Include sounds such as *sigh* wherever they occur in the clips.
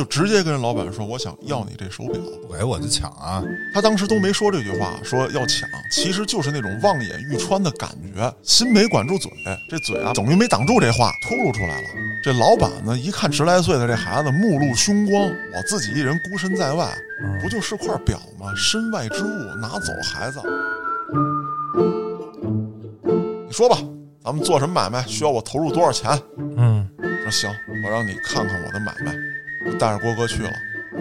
就直接跟人老板说：“我想要你这手表。”不给我就抢啊！他当时都没说这句话，说要抢，其实就是那种望眼欲穿的感觉，心没管住嘴，这嘴啊等于没挡住这话，秃噜出来了。这老板呢，一看十来岁的这孩子目露凶光，我自己一人孤身在外，不就是块表吗？身外之物拿走，孩子，你说吧，咱们做什么买卖？需要我投入多少钱？嗯，说行，我让你看看我的买卖。就带着郭哥去了，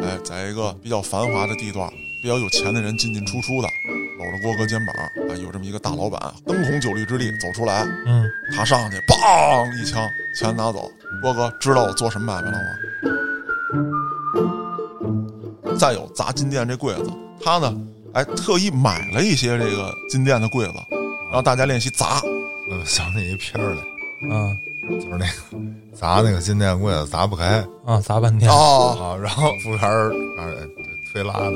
哎，在一个比较繁华的地段，比较有钱的人进进出出的，搂着郭哥肩膀，啊，有这么一个大老板，灯红酒绿之地走出来，嗯，他上去，梆一枪，钱拿走。郭哥知道我做什么买卖了吗？再有砸金店这柜子，他呢，哎，特意买了一些这个金店的柜子，让大家练习砸。嗯想起一片儿来，嗯就是那个砸那个金店柜子砸不开啊，砸半天。哦，啊，然后服务员儿啊推拉的，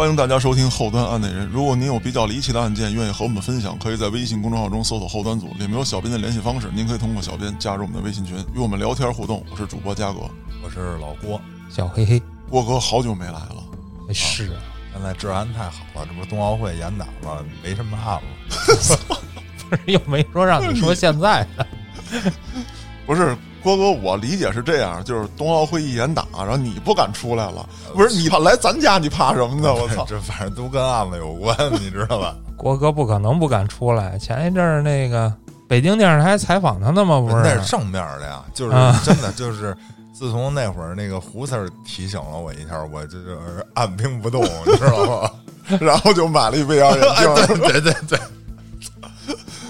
欢迎大家收听后端案内人。如果您有比较离奇的案件，愿意和我们分享，可以在微信公众号中搜索“后端组”，里面有小编的联系方式，您可以通过小编加入我们的微信群，与我们聊天互动。我是主播嘉哥，我是老郭。小黑黑，郭哥好久没来了，哎是啊，现在治安太好了，这不是冬奥会严打了？没什么案了。*laughs* *laughs* 又没说让你说现在的。*laughs* 不是郭哥，我理解是这样，就是冬奥会一严打，然后你不敢出来了，不是你怕来咱家，你怕什么呢？我操！这反正都跟案子有关，*laughs* 你知道吧？郭哥不可能不敢出来。前一阵儿那个北京电视台采访他呢吗？不是，那是正面的呀，就是啊真的就是。自从那会儿那个胡 Sir 提醒了我一下，我这就是按兵不动，你知道吗？*laughs* 然后就买了一 VR 眼镜。对对对，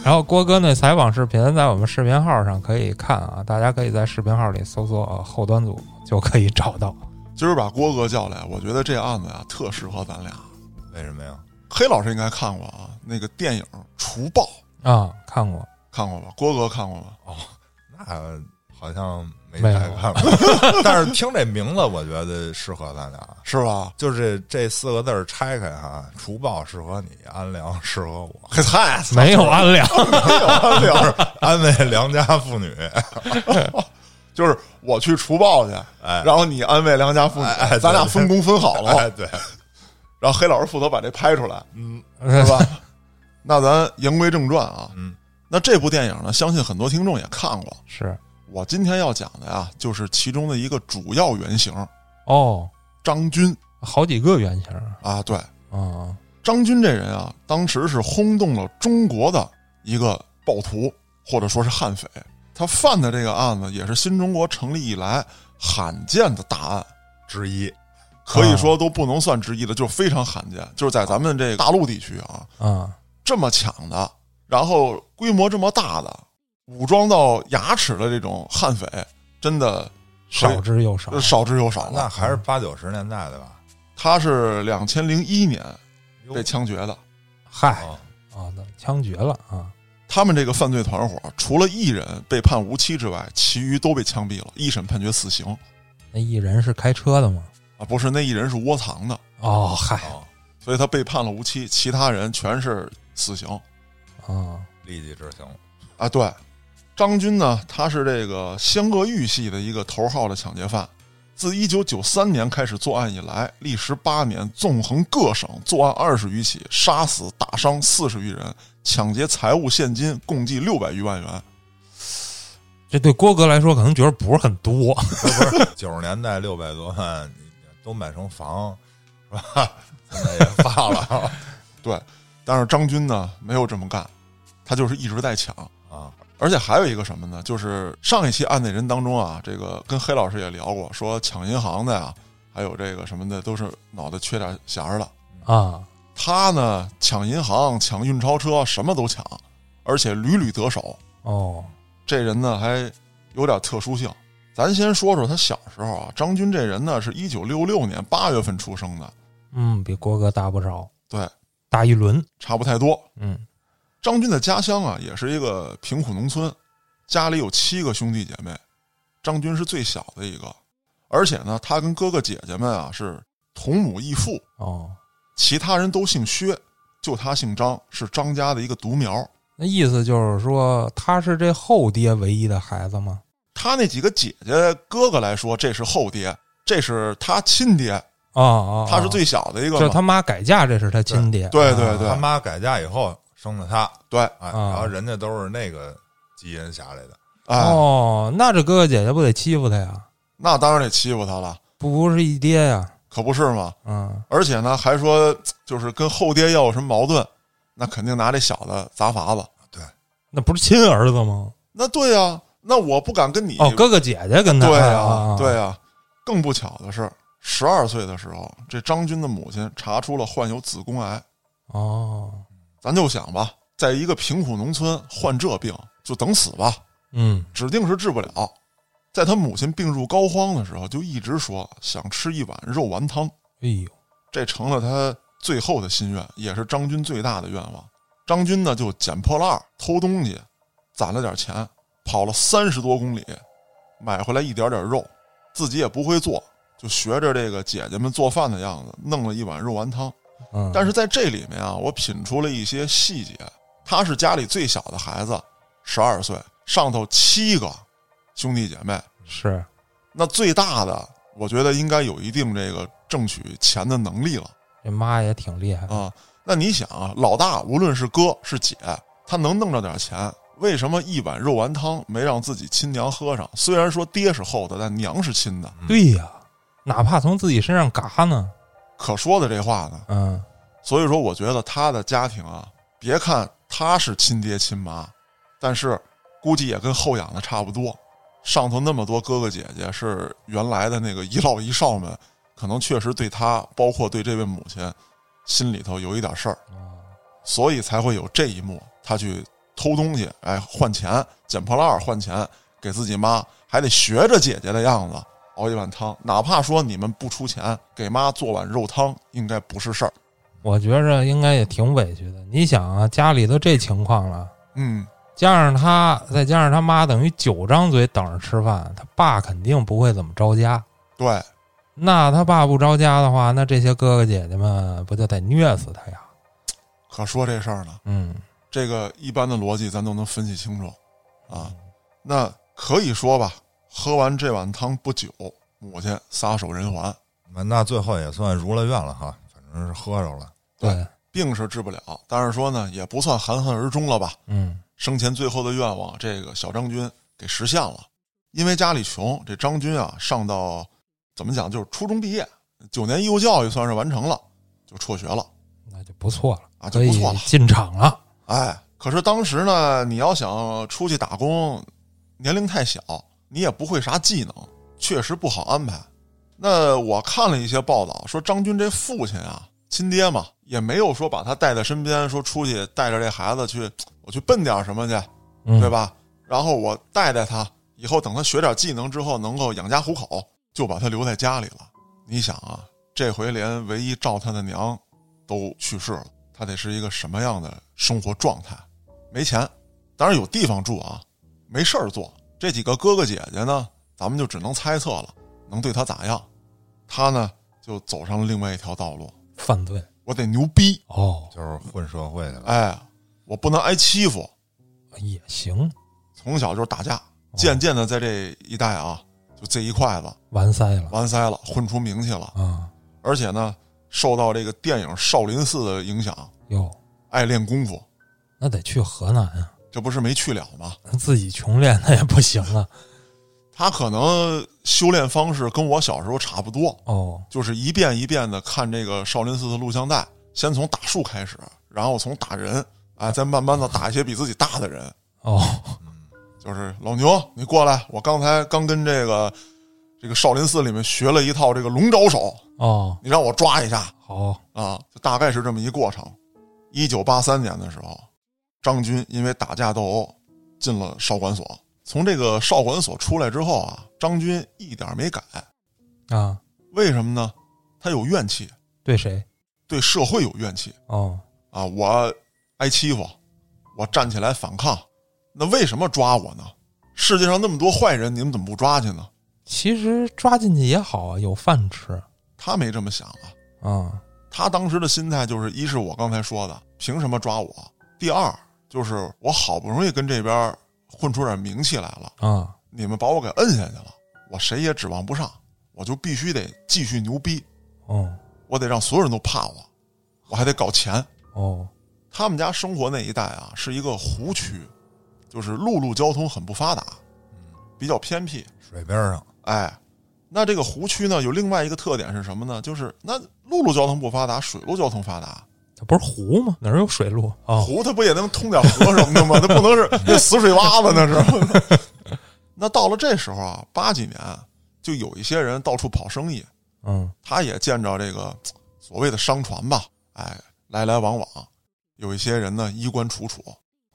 然后郭哥那采访视频在我们视频号上可以看啊，大家可以在视频号里搜索呃“后端组”就可以找到。今儿把郭哥叫来，我觉得这案子呀特适合咱俩。为什么呀？黑老师应该看过啊，那个电影《除暴》啊，看过，看过吧？郭哥看过吗？哦，那好像没太看过，*laughs* 但是听这名字，我觉得适合咱俩。是吧？就是这四个字儿拆开哈，除暴适合你，安良适合我，嘿嗨，没有安良，*laughs* 没有安良，安慰良家妇女。*laughs* 就是我去除暴去，哎。然后你安慰良家妇女，哎哎咱俩分工分好了，哎，对，然后黑老师负责把这拍出来，嗯。是吧？那咱言归正传啊，嗯，那这部电影呢，相信很多听众也看过。是我今天要讲的呀，就是其中的一个主要原型哦，张军好几个原型啊。对，啊，张军这人啊，当时是轰动了中国的一个暴徒，或者说是悍匪。他犯的这个案子，也是新中国成立以来罕见的大案，之一。可以说都不能算之一的，就是非常罕见。就是在咱们这个大陆地区啊，啊，这么抢的，然后规模这么大的，武装到牙齿的这种悍匪，真的少之又少。少之又少了。那还是八九十年代的吧？他是两千零一年被枪决的。嗨哦啊，那枪决了啊，他们这个犯罪团伙，除了一人被判无期之外，其余都被枪毙了，一审判决死刑。那一人是开车的吗？啊，不是，那一人是窝藏的，哦，嗨哦，所以他被判了无期，其他人全是死刑。啊，立即执行。啊，对，张军呢，他是这个湘鄂豫系的一个头号的抢劫犯，自一九九三年开始作案以来，历时八年，纵横各省作案二十余起，杀死打伤四十余人，抢劫财物现金共计六百余万元。这对郭哥来说可能觉得不是很多。不是九十年代六百多万，你都买成房是吧？现在也发了 *laughs* 对，但是张军呢没有这么干，他就是一直在抢。啊。而且还有一个什么呢？就是上一期案内人当中啊，这个跟黑老师也聊过，说抢银行的呀，还有这个什么的，都是脑袋缺点弦儿的。啊，他呢，抢银行、抢运钞车，什么都抢，而且屡屡得手。哦，这人呢，还有点特殊性。咱先说说他小时候啊，张军这人呢，是一九六六年八月份出生的，嗯，比郭哥大不少，对，大一轮。差不太多。嗯，张军的家乡啊，也是一个贫苦农村，家里有七个兄弟姐妹，张军是最小的一个，而且呢，他跟哥哥姐姐们啊是同母异父，哦，其他人都姓薛，就他姓张，是张家的一个独苗。那意思就是说他是这后爹唯一的孩子吗？他那几个姐姐哥哥来说，这是后爹，这是他亲爹，哦哦，他是最小的一个。就他妈改嫁，这是他亲爹。对对对他妈改嫁以后生的他，对，哎，啊然后人家都是那个基因下来的，哎，哦，那这哥哥姐姐不得欺负他呀？那当然得欺负他了，不是一爹呀？可不是吗？嗯，而且呢，还说就是跟后爹要有什么矛盾，那肯定拿这小子砸法子。对那不是亲儿子吗？那对呀、那我不敢跟你哦，哥哥姐姐跟他对呀、啊，对啊。更不巧的是，十二岁的时候，这张军的母亲查出了患有子宫癌。哦，咱就想吧，在一个贫苦农村患这病，就等死吧，嗯，指定是治不了。在他母亲病入膏肓的时候，就一直说想吃一碗肉丸汤，哎呦，这成了他最后的心愿，也是张军最大的愿望。张军呢，就捡破烂偷东西，攒了点钱，跑了三十多公里，买回来一点点肉，自己也不会做，就学着这个姐姐们做饭的样子，弄了一碗肉丸汤。嗯，但是在这里面啊，我品出了一些细节。他是家里最小的孩子，十二岁，上头七个兄弟姐妹，是那最大的，我觉得应该有一定这个挣取钱的能力了这妈也挺厉害的。啊。那你想啊，老大无论是哥是姐，他能弄着点钱，为什么一碗肉丸汤没让自己亲娘喝上？虽然说爹是厚的，但娘是亲的，对呀，哪怕从自己身上嘎呢。可说的这话呢。嗯，所以说，我觉得他的家庭啊，别看他是亲爹亲妈，但是估计也跟后养的差不多。上头那么多哥哥姐姐是原来的那个一老一少们，可能确实对他，包括对这位母亲，心里头有一点事儿，所以才会有这一幕。他去偷东西，哎，换钱，捡破烂换钱给自己妈，还得学着姐姐的样子熬一碗汤，哪怕说你们不出钱给妈做碗肉汤，应该不是事儿。我觉着应该也挺委屈的。你想啊，家里都这情况了，嗯，加上他，再加上他妈，等于九张嘴等着吃饭，他爸肯定不会怎么着家。对，那他爸不着家的话，那这些哥哥姐姐们不就得虐死他呀？可说这事儿呢，嗯，这个一般的逻辑咱都能分析清楚啊。那可以说吧，喝完这碗汤不久，母亲撒手人寰，那那最后也算如了愿了哈，反正是喝着了。对，病是治不了，但是说呢，也不算含恨而终了吧。嗯，生前最后的愿望，这个小张军给实现了。因为家里穷，这张军啊，上到怎么讲，就是初中毕业，九年义务教育算是完成了，就辍学了那就不错了，啊，就不错了。进厂了。哎，可是当时呢，你要想出去打工，年龄太小，你也不会啥技能，确实不好安排。那我看了一些报道，说张军这父亲啊，亲爹嘛，也没有说把他带在身边，说出去带着这孩子去，我去奔点什么去，嗯，对？吧？然后我带带他，以后等他学点技能之后，能够养家糊口，就把他留在家里了。你想啊，这回连唯一照他的娘都去世了，他得是一个什么样的生活状态？没钱，当然有地方住啊，没事儿做。这几个哥哥姐姐呢，咱们就只能猜测了，能对他咋样？他呢，就走上了另外一条道路。犯罪我得牛逼，哦，就是混社会的了。哎，我不能挨欺负。也行，从小就是打架，渐渐的在这一带啊，就这一块子完塞了完塞了，混出名气了。啊！而且呢，受到这个电影《少林寺》的影响，哟，爱练功夫，那得去河南啊，这不是没去了吗？*laughs* 自己穷练那也不行啊。他可能修炼方式跟我小时候差不多，哦，就是一遍一遍的看这个少林寺的录像带，先从打树开始，然后从打人，啊，再慢慢的打一些比自己大的人。哦，就是老牛，你过来，我刚才刚跟这个这个少林寺里面学了一套这个龙爪手，哦，你让我抓一下好，啊，就大概是这么一过程。一九八三年的时候，张军因为打架斗殴进了少管所。从这个少管所出来之后啊，张军一点没改，啊，为什么呢？他有怨气，对谁？对社会有怨气哦，啊！我挨欺负，我站起来反抗，那为什么抓我呢？世界上那么多坏人，你们怎么不抓去呢？其实抓进去也好啊，有饭吃他没这么想啊，啊。他当时的心态就是：一是我刚才说的，凭什么抓我？第二就是我好不容易跟这边混出点名气来了，啊，你们把我给摁下去了，我谁也指望不上，我就必须得继续牛逼，哦我得让所有人都怕我，我还得搞钱。哦，他们家生活那一带啊，是一个湖区，就是陆路交通很不发达，比较偏僻。水边上，哎，那这个湖区呢，有另外一个特点是什么呢？就是那陆路交通不发达，水路交通发达。这不是湖吗？哪儿有水路啊？湖它不也能通点河什么的吗？它不能是那死水洼子那是。*laughs* 那到了这时候啊，八几年就有一些人到处跑生意，嗯他也见着这个所谓的商船吧，哎，来来往往，有一些人呢衣冠楚楚，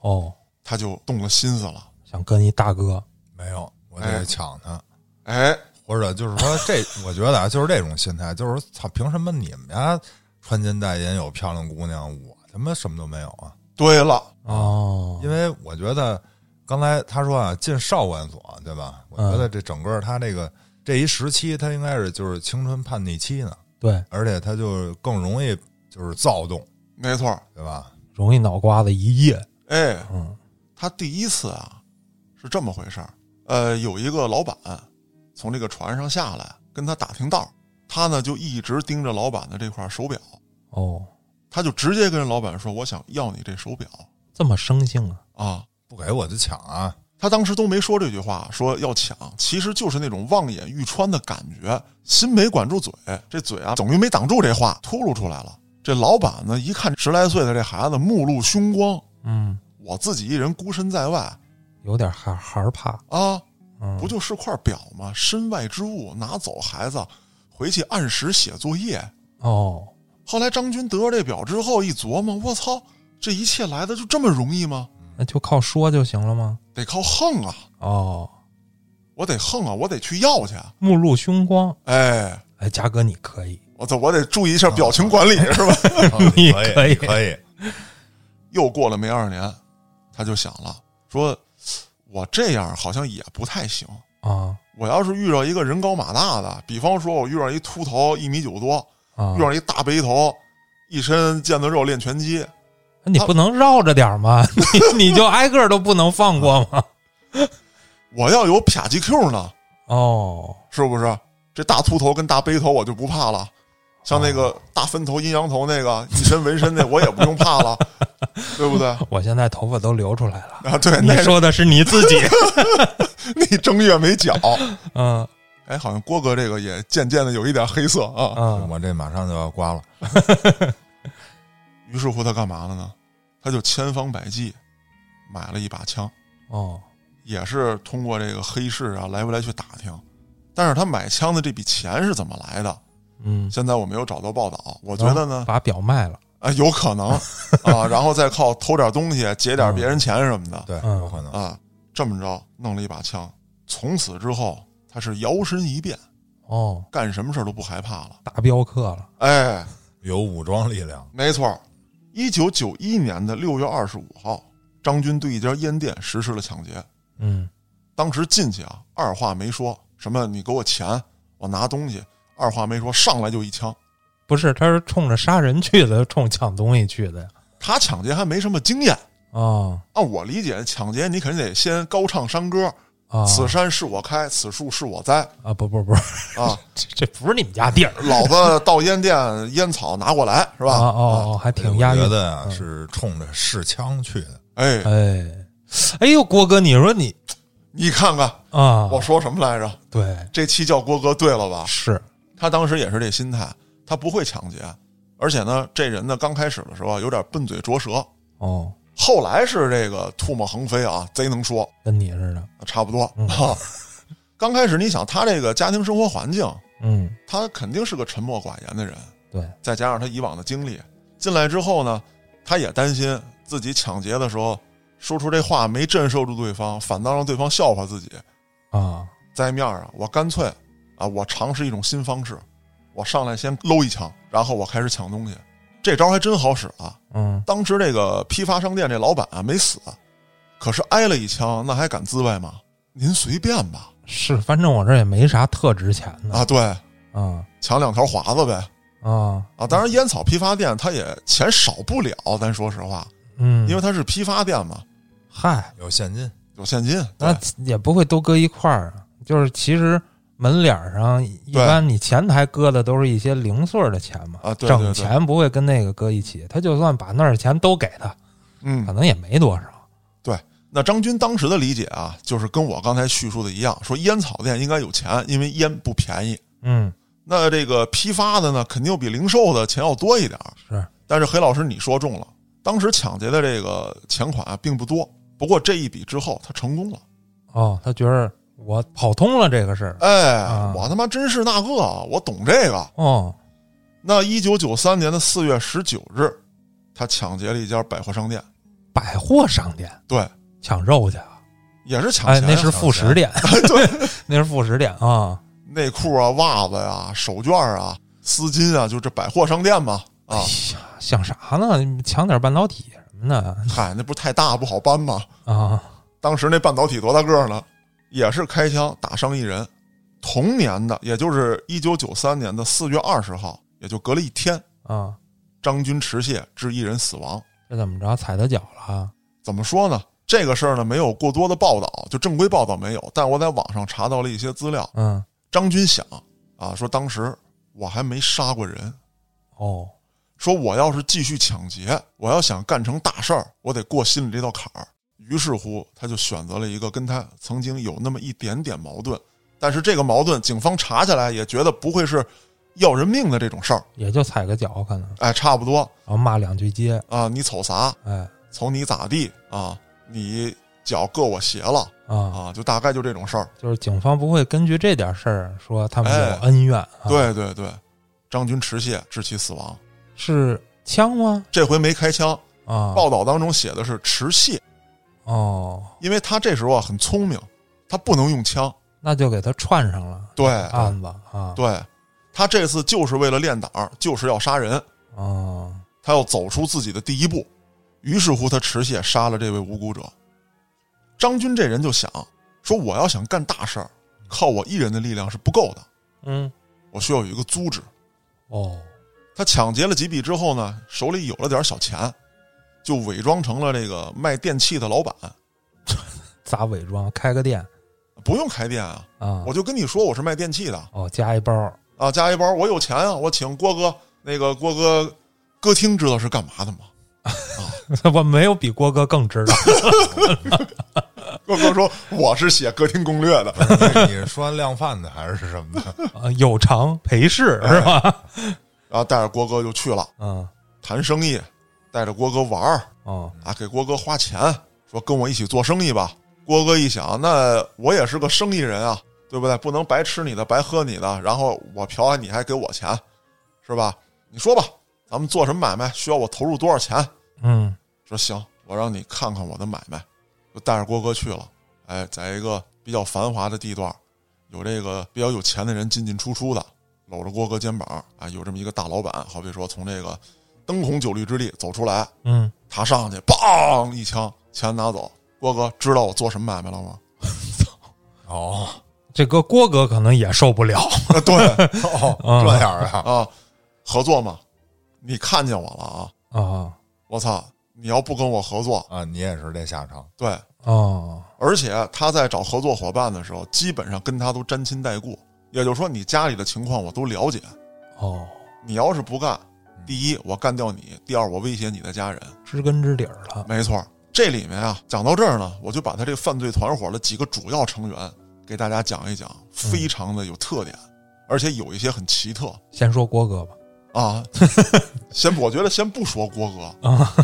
哦，他就动了心思了。想跟一大哥没有，我哎得抢他。哎，或者就是说这，我觉得啊，就是这种心态，就是操，凭什么你们家穿金戴银有漂亮姑娘，我他妈什么都没有啊？对了，哦，因为我觉得刚才他说啊，进少管所，对吧？我觉得这整个他这个这一时期，他应该是就是青春叛逆期呢，对，而且他就更容易就是躁动，没错儿。对吧？容易脑瓜子一夜。哎，嗯他第一次啊是这么回事儿，呃，有一个老板从这个船上下来，跟他打听道儿，他呢就一直盯着老板的这块手表，哦，他就直接跟老板说：“我想要你这手表这么生性啊？啊。”不给我就抢啊！他当时都没说这句话，说要抢，其实就是那种望眼欲穿的感觉，心没管住嘴，这嘴啊等于没挡住这话，秃噜出来了。这老板呢，一看十来岁的这孩子目露凶光，嗯，我自己一人孤身在外有点害害怕。啊，嗯，不就是块表吗？身外之物，拿走孩子，回去按时写作业。哦，后来张军得着这表之后一琢磨，我操，这一切来的就这么容易吗？那就靠说就行了吗？得靠横啊！哦，我得横啊！我得去要去。目露凶光。哎，哎，嘉哥你可以，我操，我得注意一下表情管理，是吧？*laughs* 你可可以以可以，*laughs* 又过了没二年，他就想了，说我这样好像也不太行。啊我要是遇到一个人高马大的，比方说我遇到一秃头一米九多，啊遇，到一大背头，一身腱子肉练拳击，那你不能绕着点吗？*laughs* 你你就挨个都不能放过吗？*laughs* 我要有啪叽 Q 呢，哦，是不是？这大秃头跟大背头我就不怕了，像那个大分头阴阳头那个一身纹身那 *laughs* 我也不用怕了，对不对？我现在头发都流出来了。啊，对，你那说的是你自己，那正月没缴，嗯哎，好像郭哥这个也渐渐的有一点黑色啊。嗯，我这马上就要刮了。*laughs* 于是乎他干嘛了呢？他就千方百计买了一把枪，哦，也是通过这个黑市啊来回来去打听。但是他买枪的这笔钱是怎么来的？嗯，现在我没有找到报道。我觉得呢，把表卖了，啊，有可能 *laughs* 啊，然后再靠偷点东西劫点别人钱什么的对，嗯有可能。啊，这么着弄了一把枪。从此之后，他是摇身一变，哦，干什么事儿都不害怕了。大镖客了，哎，有武装力量，没错儿，一九九一年的六月二十五号，张军对一家烟店实施了抢劫。嗯，当时进去啊，二话没说，什么你给我钱，我拿东西，二话没说，上来就一枪。不是，他是冲着杀人去的，冲抢东西去的呀。他抢劫还没什么经验，哦按我理解，抢劫你肯定得先高唱山歌，啊，此山是我开，此树是我栽。啊，不不不。是，啊！*laughs* 这这不是你们家地儿，老子到烟店，烟草拿过来，是吧？啊哦哦，还挺押韵我觉。得啊是冲着试枪去的。哎，哎，哎呦，郭哥，你说你 *tsk* 你看看啊，我说什么来着？对。这期叫郭哥对了吧？是。他当时也是这心态，他不会抢劫，而且呢，这人呢刚开始的时候啊有点笨嘴拙舌，哦，后来是这个唾沫横飞啊，贼能说，跟你似的，差不多嗯哈。*laughs* 刚开始你想他这个家庭生活环境，嗯，他肯定是个沉默寡言的人，对，再加上他以往的经历，进来之后呢，他也担心自己抢劫的时候说出这话没震慑住对方，反倒让对方笑话自己。啊，在面儿啊，我干脆啊，我尝试一种新方式，我上来先搂一枪，然后我开始抢东西。这招还真好使啊！嗯，当时这个批发商店这老板啊没死，可是挨了一枪，那还敢自卫吗？您随便吧。是，反正我这也没啥特值钱的啊，对，嗯抢两条华子呗啊，啊！当然，烟草批发店它也钱少不了，咱说实话，嗯，因为它是批发店嘛，嗨，有现金，有现金。那也不会都搁一块儿啊。就是其实门脸上一般你前台搁的都是一些零碎的钱嘛，啊对对对整钱不会跟那个搁一起。他就算把那儿的钱都给他，可嗯，能也没多少。对那张军当时的理解啊，就是跟我刚才叙述的一样，说烟草店应该有钱，因为烟不便宜。嗯，那这个批发的呢，肯定比零售的钱要多一点。是，但是黑老师你说中了，当时抢劫的这个钱款啊并不多，不过这一笔之后他成功了。哦，他觉得我跑通了这个事儿。哎，啊我他妈真是那个，我懂这个。哦，那一九九三年的四月十九日，他抢劫了一家百货商店，百货商店对，抢肉去啊？也是抢哎，*laughs* *laughs* 那是副食店，对，那是副食店啊。内裤啊、袜子呀、手绢啊、丝巾啊，就这百货商店嘛。啊哎，呀，想啥呢？抢点半导体什么的嗨，那不是太大不好搬吗？啊？当时那半导体多大个儿呢？也是开枪打伤一人。同年的，也就是一九九三年的四月二十号，也就隔了一天，啊，张军持械致一人死亡。这怎么着踩他脚了啊？怎么说呢？这个事儿呢，没有过多的报道，就正规报道没有。但我在网上查到了一些资料。嗯，张军想啊，说当时我还没杀过人，哦，说我要是继续抢劫，我要想干成大事儿，我得过心里这道坎儿。于是乎，他就选择了一个跟他曾经有那么一点点矛盾，但是这个矛盾，警方查下来也觉得不会是要人命的这种事儿。也就踩个脚可能，哎，差不多然后骂两句街，啊，你瞅啥？哎瞅你咋地啊？你脚硌我鞋了啊，啊？就大概就这种事儿。就是警方不会根据这点事儿说他们哎有恩怨，啊、，对对对，张军持械致其死亡。是枪吗？这回没开枪，啊，报道当中写的是持械，哦，因为他这时候啊很聪明，他不能用枪。那就给他串上了对。案子啊，对，他这次就是为了练胆儿，就是要杀人，哦，他要走出自己的第一步。于是乎，他持械杀了这位无辜者。张军这人就想说，我要想干大事儿，靠我一人的力量是不够的，嗯，我需要有一个组织。哦，他抢劫了几笔之后呢，手里有了点小钱，就伪装成了这个卖电器的老板，*laughs* 咋伪装？开个店不用开店啊，啊？我就跟你说我是卖电器的哦，加一包，啊，加一包，我有钱啊，我请郭哥，那个郭哥，歌厅知道是干嘛的吗？*laughs* 啊我没有比郭哥更知道。郭哥说我是写歌厅攻略的，*laughs* 你是说量贩的还是什么的？啊，有偿陪侍是吧？然后带着郭哥就去了嗯，谈生意，带着郭哥玩儿哦，啊，给郭哥花钱，说跟我一起做生意吧。郭哥一想，那我也是个生意人啊，对不对？不能白吃你的，白喝你的，然后我嫖完你还给我钱，是吧？你说吧，咱们做什么买卖？需要我投入多少钱？嗯，说行，我让你看看我的买卖，就带着郭哥去了。哎，在一个比较繁华的地段，有这个比较有钱的人进进出出的，搂着郭哥肩膀啊，有这么一个大老板，好比说从这个灯红酒绿之地走出来，嗯，他上去，梆一枪，钱拿走。郭哥知道我做什么买卖了吗？*laughs* 哦。这个郭哥可能也受不了。啊，*laughs* 对。哦，啊 *laughs* 这样啊，啊，合作嘛，你看见我了啊！啊，我操，你要不跟我合作，啊，你也是这下场，对，哦，而且他在找合作伙伴的时候，基本上跟他都沾亲带故，也就是说，你家里的情况我都了解。哦，你要是不干，第一我干掉你，第二我威胁你的家人。知根知底儿了。没错，这里面啊，讲到这儿呢，我就把他这个犯罪团伙的几个主要成员给大家讲一讲，非常的有特点，而且有一些很奇特先说郭哥吧。啊。*laughs* 先，我觉得先不说郭哥 *laughs* 啊，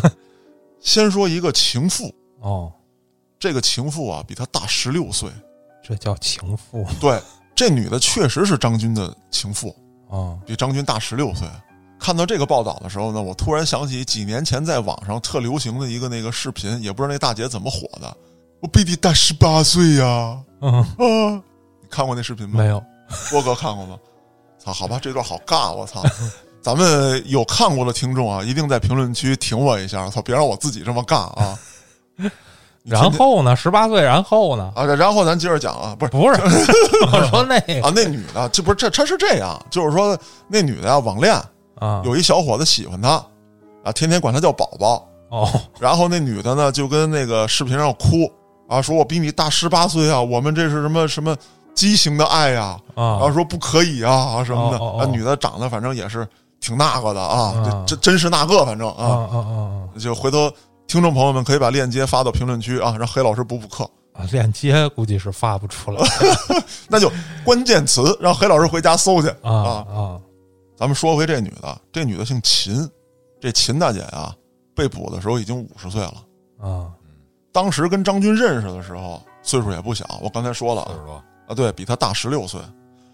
先说一个情妇。哦，这个情妇啊，比他大十六岁。这叫情妇。对，这女的确实是张军的情妇，哦，比张军大十六岁。看到这个报道的时候呢，我突然想起几年前在网上特流行的一个那个视频，也不知道那大姐怎么火的。我比你大十八岁呀！嗯，啊，你看过那视频吗？没有。*laughs* 郭哥看过吗？操，好吧，这段好尬，我操！咱们有看过的听众啊，一定在评论区挺我一下，操，别让我自己这么尬啊！*laughs* 然后呢？十八岁，然后呢？啊，然后咱接着讲啊，不是不是，*laughs* 我说那个啊，那女的，这不是这，她是这样，就是说那女的啊，网恋，啊，有一小伙子喜欢她，啊，天天管她叫宝宝，哦，然后那女的呢，就跟那个视频上哭啊，说我比你大十八岁啊，我们这是什么什么畸形的爱呀、然啊后说不可以啊啊什么的，哦哦哦。啊，女的长得反正也是挺那个的啊，啊。这这真是那个，反正啊。啊，啊啊就回头听众朋友们可以把链接发到评论区啊，让黑老师补补课。啊！链接估计是发不出来。*laughs* 那就关键词让黑老师回家搜去啊。啊咱们说回这女的，这女的姓秦，这秦大姐啊，被捕的时候已经五十岁了。啊当时跟张军认识的时候，岁数也不小。我刚才说了啊，对比他大十六岁，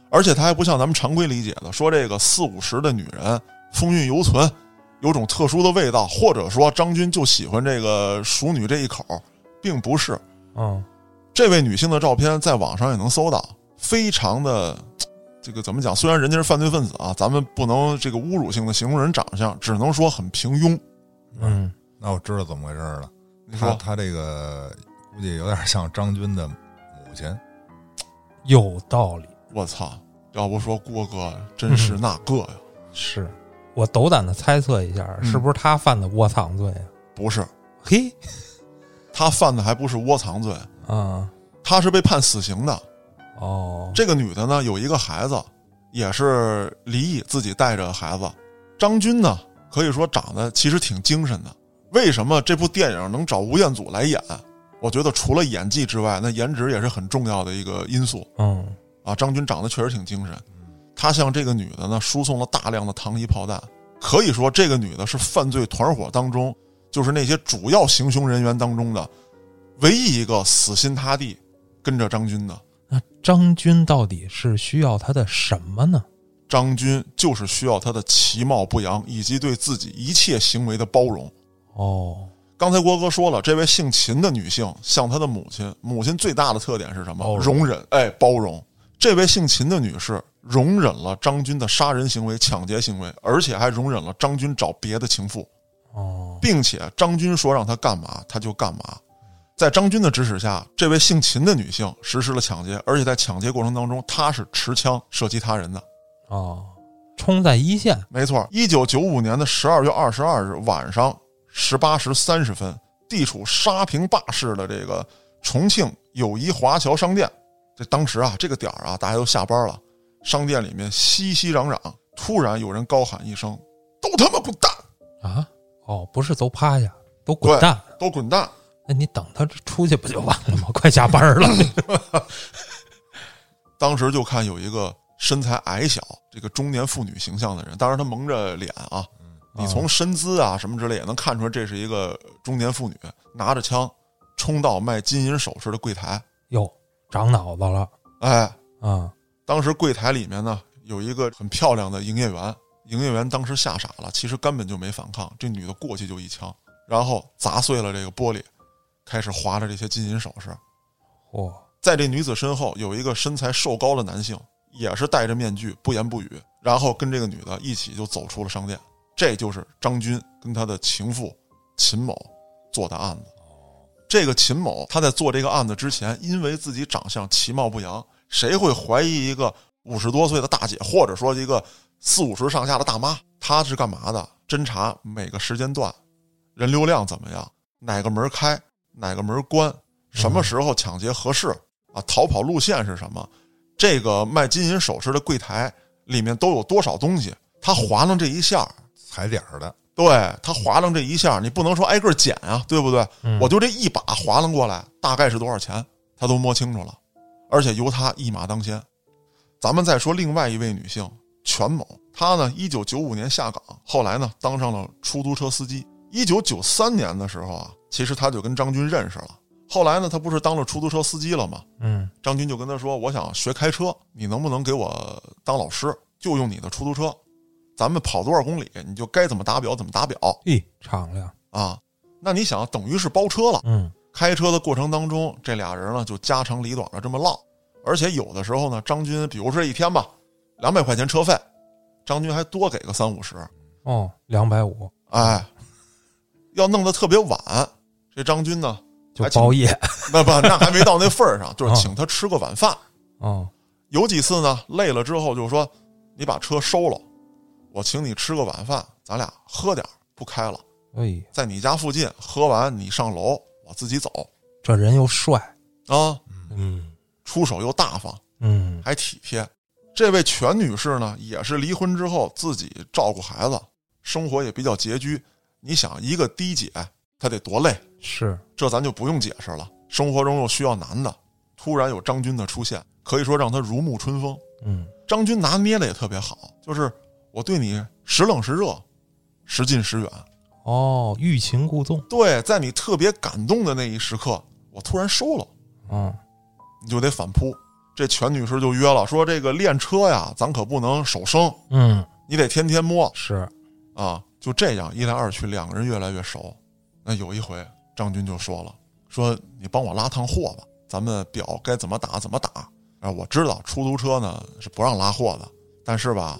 而且她还不像咱们常规理解的说这个四五十的女人风韵犹存，有种特殊的味道，或者说张军就喜欢这个熟女这一口，并不是。嗯这位女性的照片在网上也能搜到，非常的这个怎么讲？虽然人家是犯罪分子啊，咱们不能这个侮辱性的形容人长相，只能说很平庸。嗯那我知道怎么回事了。你说他他这个估计有点像张军的母亲，有道理，我操！要不说郭哥真是那个呀？是我斗胆的猜测一下，嗯是不是他犯的窝藏罪啊？不是，嘿他犯的还不是窝藏罪，啊他是被判死刑的。哦这个女的呢，有一个孩子，也是离异，自己带着孩子。张军呢，可以说长得其实挺精神的。为什么这部电影能找吴彦祖来演？我觉得除了演技之外，那颜值也是很重要的一个因素嗯啊。张军长得确实挺精神，他向这个女的呢输送了大量的糖衣炮弹，可以说这个女的是犯罪团伙当中，就是那些主要行凶人员当中的唯一一个死心塌地跟着张军的。那张军到底是需要他的什么呢？张军就是需要他的其貌不扬，以及对自己一切行为的包容。哦刚才郭哥说了，这位姓秦的女性像她的母亲，母亲最大的特点是什么？容容忍，哎，包容。这位姓秦的女士容忍了张军的杀人行为、抢劫行为，而且还容忍了张军找别的情妇，哦并且张军说让她干嘛，她就干嘛。在张军的指使下，这位姓秦的女性实施了抢劫，而且在抢劫过程当中，她是持枪射击他人的。哦，冲在一线没错，一九九五年的十二月二十二日晚上十八时三十分，地处沙坪坝市的这个重庆友谊华侨商店，这当时啊，这个点儿啊，大家都下班了，商店里面熙熙攘攘，突然有人高喊一声：“都他妈滚蛋！啊哦，不是都趴下，都滚蛋。都滚蛋那你等他出去不就完了吗？*laughs* 快下班了。*laughs* ”当时就看有一个身材矮小、这个中年妇女形象的人，当然她蒙着脸啊，你从身姿啊什么之类也能看出来，这是一个中年妇女，拿着枪冲到卖金银首饰的柜台。哟，长脑子了哎，啊！当时柜台里面呢有一个很漂亮的营业员，营业员当时吓傻了，其实根本就没反抗，这女的过去就一枪，然后砸碎了这个玻璃，开始划着这些金银首饰。嚯、在这女子身后有一个身材瘦高的男性，也是戴着面具，不言不语，然后跟这个女的一起就走出了商店。这就是张军跟他的情妇秦某做的案子。这个秦某他在做这个案子之前，因为自己长相其貌不扬，谁会怀疑一个五十多岁的大姐，或者说一个四五十上下的大妈？他是干嘛的？侦查每个时间段人流量怎么样，哪个门开，哪个门关，什么时候抢劫合适啊？逃跑路线是什么？这个卖金银首饰的柜台里面都有多少东西？他划楞这一下，踩点儿的，对他划楞这一下，你不能说挨个捡啊，对不对？嗯我就这一把划楞过来，大概是多少钱，他都摸清楚了，而且由他一马当先。咱们再说另外一位女性全某，她呢，一九九五年下岗，后来呢当上了出租车司机。一九九三年的时候啊，其实他就跟张军认识了。后来呢，他不是当了出租车司机了吗？嗯张军就跟他说：“我想学开车，你能不能给我当老师？就用你的出租车，咱们跑多少公里，你就该怎么打表怎么打表咦，敞亮。啊。那你想，等于是包车了。嗯开车的过程当中，这俩人呢就家长里短的这么唠，而且有的时候呢，张军比如说一天吧，两百块钱车费，张军还多给个三五十，哦，两百五哎，要弄得特别晚，这张军呢就包夜。*laughs* 那不那还没到那份儿上，就是啊请他吃个晚饭。嗯，有几次呢，累了之后就说：“你把车收了，我请你吃个晚饭，咱俩喝点儿不开了，哎，在你家附近喝完你上楼，我自己走这人又帅，啊，嗯出手又大方，嗯还体贴。”这位全女士呢，也是离婚之后自己照顾孩子，生活也比较拮据。你想，一个低姐她得多累，是，这咱就不用解释了。生活中又需要男的，突然有张军的出现，可以说让他如沐春风。嗯张军拿捏的也特别好，就是我对你时冷时热，时近时远。哦，欲擒故纵，对，在你特别感动的那一时刻，我突然收了，嗯你就得反扑。这全女士就约了，说这个练车呀，咱可不能手生，嗯，你得天天摸是，啊。就这样一来二去，两个人越来越熟。那有一回，张军就说了，说你帮我拉趟货吧，咱们表该怎么打怎么打。啊，我知道出租车呢是不让拉货的，但是吧，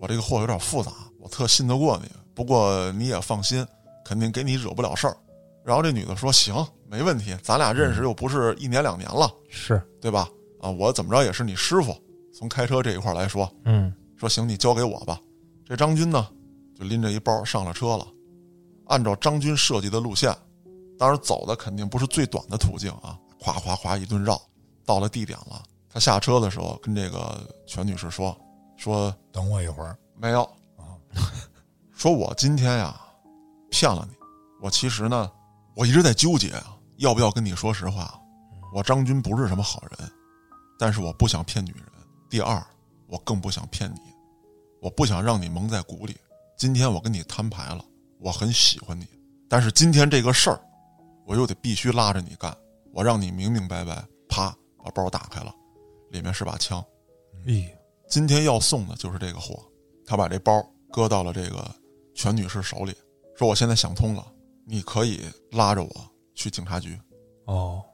我这个货有点复杂，我特信得过你。不过你也放心，肯定给你惹不了事儿。然后这女的说：“行，没问题，咱俩认识又不是一年两年了，是，对吧？啊，我怎么着也是你师傅。从开车这一块儿来说，嗯说行，你交给我吧。这张军呢，就拎着一包上了车了。按照张军设计的路线，当然走的肯定不是最短的途径啊，咵咵咵一顿绕，到了地点了。他下车的时候跟这个全女士说：“说等我一会儿，没有啊，说我今天呀骗了你。我其实呢，我一直在纠结啊，要不要跟你说实话。我张军不是什么好人，但是我不想骗女人。第二，我更不想骗你，我不想让你蒙在鼓里。今天我跟你摊牌了，我很喜欢你，但是今天这个事儿，我又得必须拉着你干。我让你明明白白，啪把包打开了，里面是把枪。咦，今天要送的就是这个货。他把这包搁到了这个全女士手里，说：“我现在想通了，你可以拉着我去警察局。哦，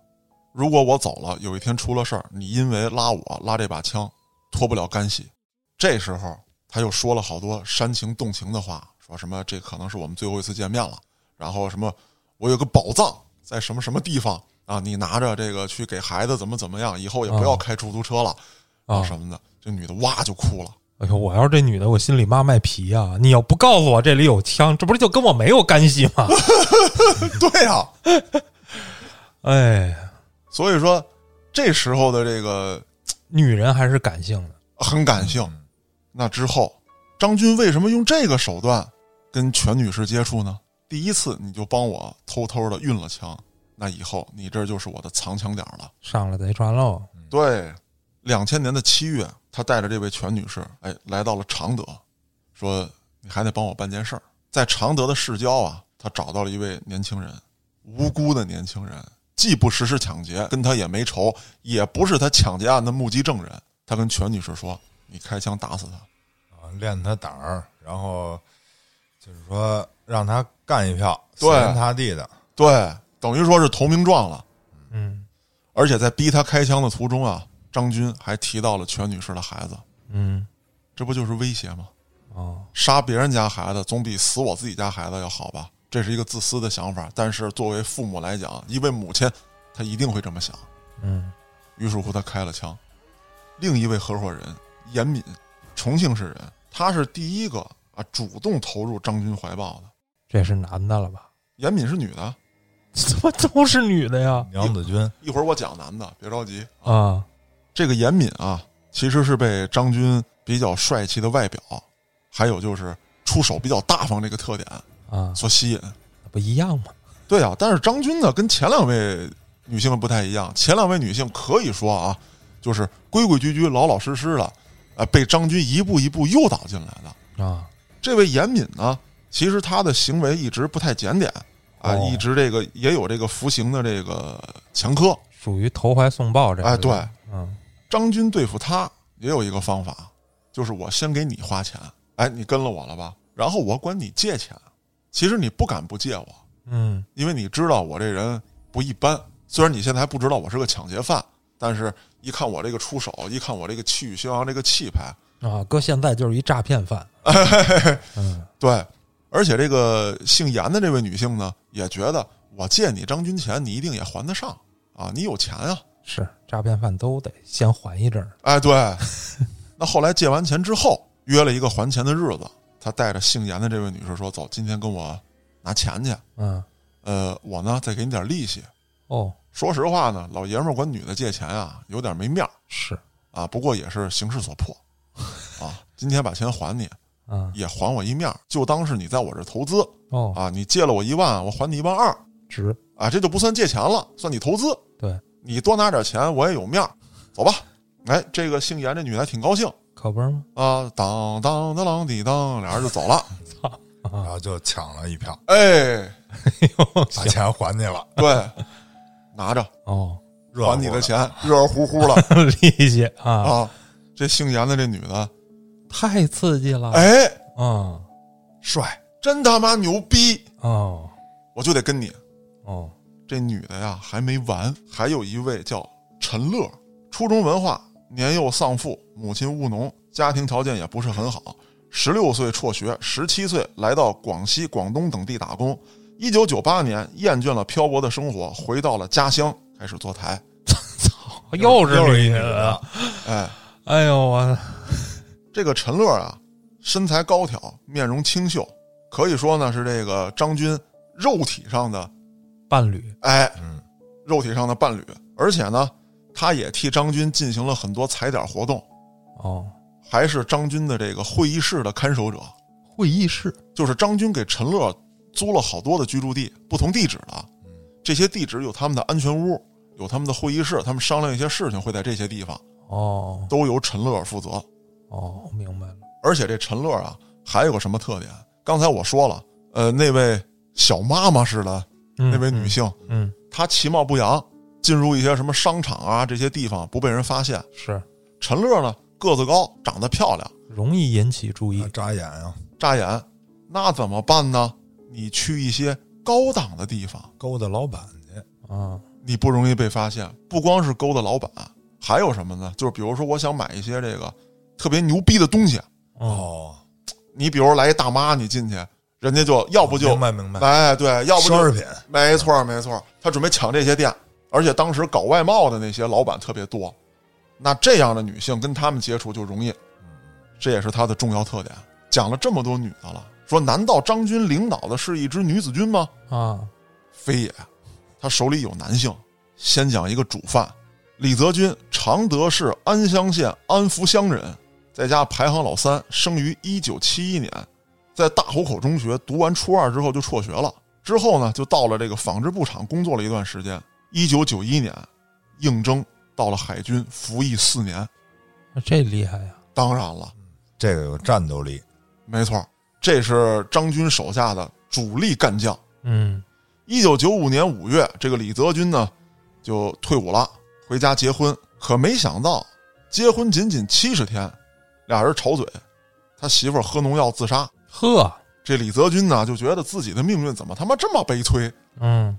如果我走了，有一天出了事儿，你因为拉我拉这把枪，脱不了干系。”这时候他又说了好多煽情动情的话，说什么这可能是我们最后一次见面了，然后什么我有个宝藏在什么什么地方啊，你拿着这个去给孩子怎么怎么样，以后也不要啊开出租车了啊啊什么的。这女的哇就哭了。哎呦，我要是这女的，我心里妈卖皮呀、你要不告诉我这里有枪，这不是就跟我没有干系吗？*laughs* 对 *laughs* 呀、哎，所以说这时候的这个女人还是感性的。很感性。那之后，张军为什么用这个手段跟全女士接触呢？第一次你就帮我偷偷的运了枪，那以后你这就是我的藏枪点了。上了贼船喽。对，两千年的七月，他带着这位全女士，哎，来到了常德，说你还得帮我办件事儿。在常德的市郊啊，他找到了一位年轻人，无辜的年轻人，既不实施抢劫，跟他也没仇，也不是他抢劫案的目击证人。他跟全女士说：“你开枪打死他。啊，练他胆儿，然后就是说让他干一票，对死人塌地的，”对，等于说是投名状了。嗯而且在逼他开枪的途中啊，张军还提到了全女士的孩子，嗯，这不就是威胁吗？哦，杀别人家孩子总比死我自己家孩子要好吧？这是一个自私的想法，但是作为父母来讲，一位母亲，她一定会这么想。嗯于是乎，他开了枪。另一位合伙人严敏，重庆市人，他是第一个啊主动投入张军怀抱的。这是男的了吧？严敏是女的，怎么都是女的呀？娘子军，一会儿我讲男的，别着急。啊，这个严敏啊，其实是被张军比较帅气的外表，还有就是出手比较大方这个特点啊，所吸引。不一样吗？对啊，但是张军呢，跟前两位女性不太一样。前两位女性可以说啊，就是规规矩矩、老老实实的，呃，被张军一步一步诱导进来的。啊，这位严敏呢，其实他的行为一直不太检点啊，哦一直这个也有这个服刑的这个前科。属于投怀送抱这个。哎，对，嗯张军对付他也有一个方法，就是我先给你花钱，哎，你跟了我了吧？然后我管你借钱，其实你不敢不借我，嗯因为你知道我这人不一般。虽然你现在还不知道我是个抢劫犯，但是一看我这个出手，一看我这个气宇轩昂这个气派，啊，搁现在就是一诈骗犯。*laughs* 嗯对，而且这个姓严的这位女性呢，也觉得我借你张军钱，你一定也还得上啊，你有钱啊。是诈骗犯都得先还一阵儿。哎，对。那后来借完钱之后，约了一个还钱的日子，他带着姓严的这位女士说：“走，今天跟我拿钱去。嗯，呃，我呢再给你点利息。哦，说实话呢，老爷们儿管女的借钱啊，有点没面儿是，啊。不过也是形势所迫 *laughs* 啊。今天把钱还你，嗯，也还我一面儿，就当是你在我这投资哦，啊。你借了我一万，我还你一万二值，啊，这就不算借钱了，算你投资。对，你多拿点钱，我也有面儿。走吧。哎，这个姓严这女的还挺高兴可不是吗？啊，当当当当滴当，俩人就走了。*laughs* 操然后就抢了一票，哎，把钱还你了，对，拿着哦，热乎还你的钱，热热乎乎的利息啊，啊。这姓严的这女的，太刺激了。哎，嗯，帅，真他妈牛逼！哦，我就得跟你。哦，这女的呀还没完，还有一位叫陈乐，初中文化，年幼丧父，母亲务农，家庭条件也不是很好。十六岁辍学，十七岁来到广西、广东等地打工。一九九八年，厌倦了漂泊的生活，回到了家乡，开始坐台。*laughs* 又是又是一女的。哎，哎呦我，这个陈乐啊，身材高挑，面容清秀，可以说呢是这个张军肉体上的伴侣。哎，嗯，肉体上的伴侣，而且呢，他也替张军进行了很多踩点活动，哦，还是张军的这个会议室的看守者。会议室。就是张军给陈乐租了好多的居住地，不同地址的，这些地址有他们的安全屋，有他们的会议室，他们商量一些事情会在这些地方，哦都由陈乐负责。哦，明白了。而且这陈乐啊，还有个什么特点？刚才我说了，呃，那位小妈妈似的嗯那位女性，嗯，她其貌不扬，进入一些什么商场啊这些地方不被人发现。是陈乐呢，个子高，长得漂亮，容易引起注意啊。眨眼啊，扎眼，那怎么办呢？你去一些高档的地方，勾搭老板去，啊，你不容易被发现。不光是勾搭老板，还有什么呢？就是比如说，我想买一些这个特别牛逼的东西，哦，哦，你比如来一大妈，你进去，人家就要不就明白明白，哎，对，要不就奢侈品，没错没错，他准备抢这些店，而且当时搞外贸的那些老板特别多，那这样的女性跟他们接触就容易，这也是他的重要特点。讲了这么多女的了，说难道张军领导的是一支女子军吗？啊，非也，他手里有男性。先讲一个主犯，李泽军，常德市安乡县安福乡人，在家排行老三，生于一九七一年，在大湖口中学读完初二之后就辍学了。之后呢，就到了这个纺织布厂工作了一段时间。一九九一年，应征到了海军，服役四年。这厉害呀！当然了，这个有战斗力，没错，这是张军手下的主力干将。嗯，一九九五年五月，这个李泽军呢就退伍了，回家结婚。可没想到，结婚仅仅七十天，俩人吵嘴，他媳妇儿喝农药自杀。呵，这李泽军呢就觉得自己的命运怎么他妈这么悲催？嗯，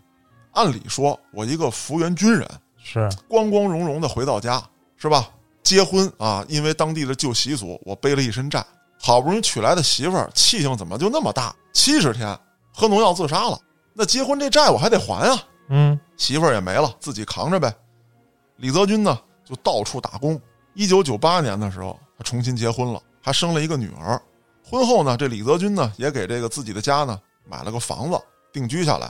按理说，我一个服员军人，是光光荣荣的回到家，是吧？结婚啊，因为当地的旧习俗，我背了一身债。好不容易娶来的媳妇儿，气性怎么就那么大？七十天喝农药自杀了，那结婚这债我还得还啊！嗯，媳妇儿也没了，自己扛着呗。李泽军呢，就到处打工。一九九八年的时候，他重新结婚了，还生了一个女儿。婚后呢，这李泽军呢，也给这个自己的家呢买了个房子定居下来，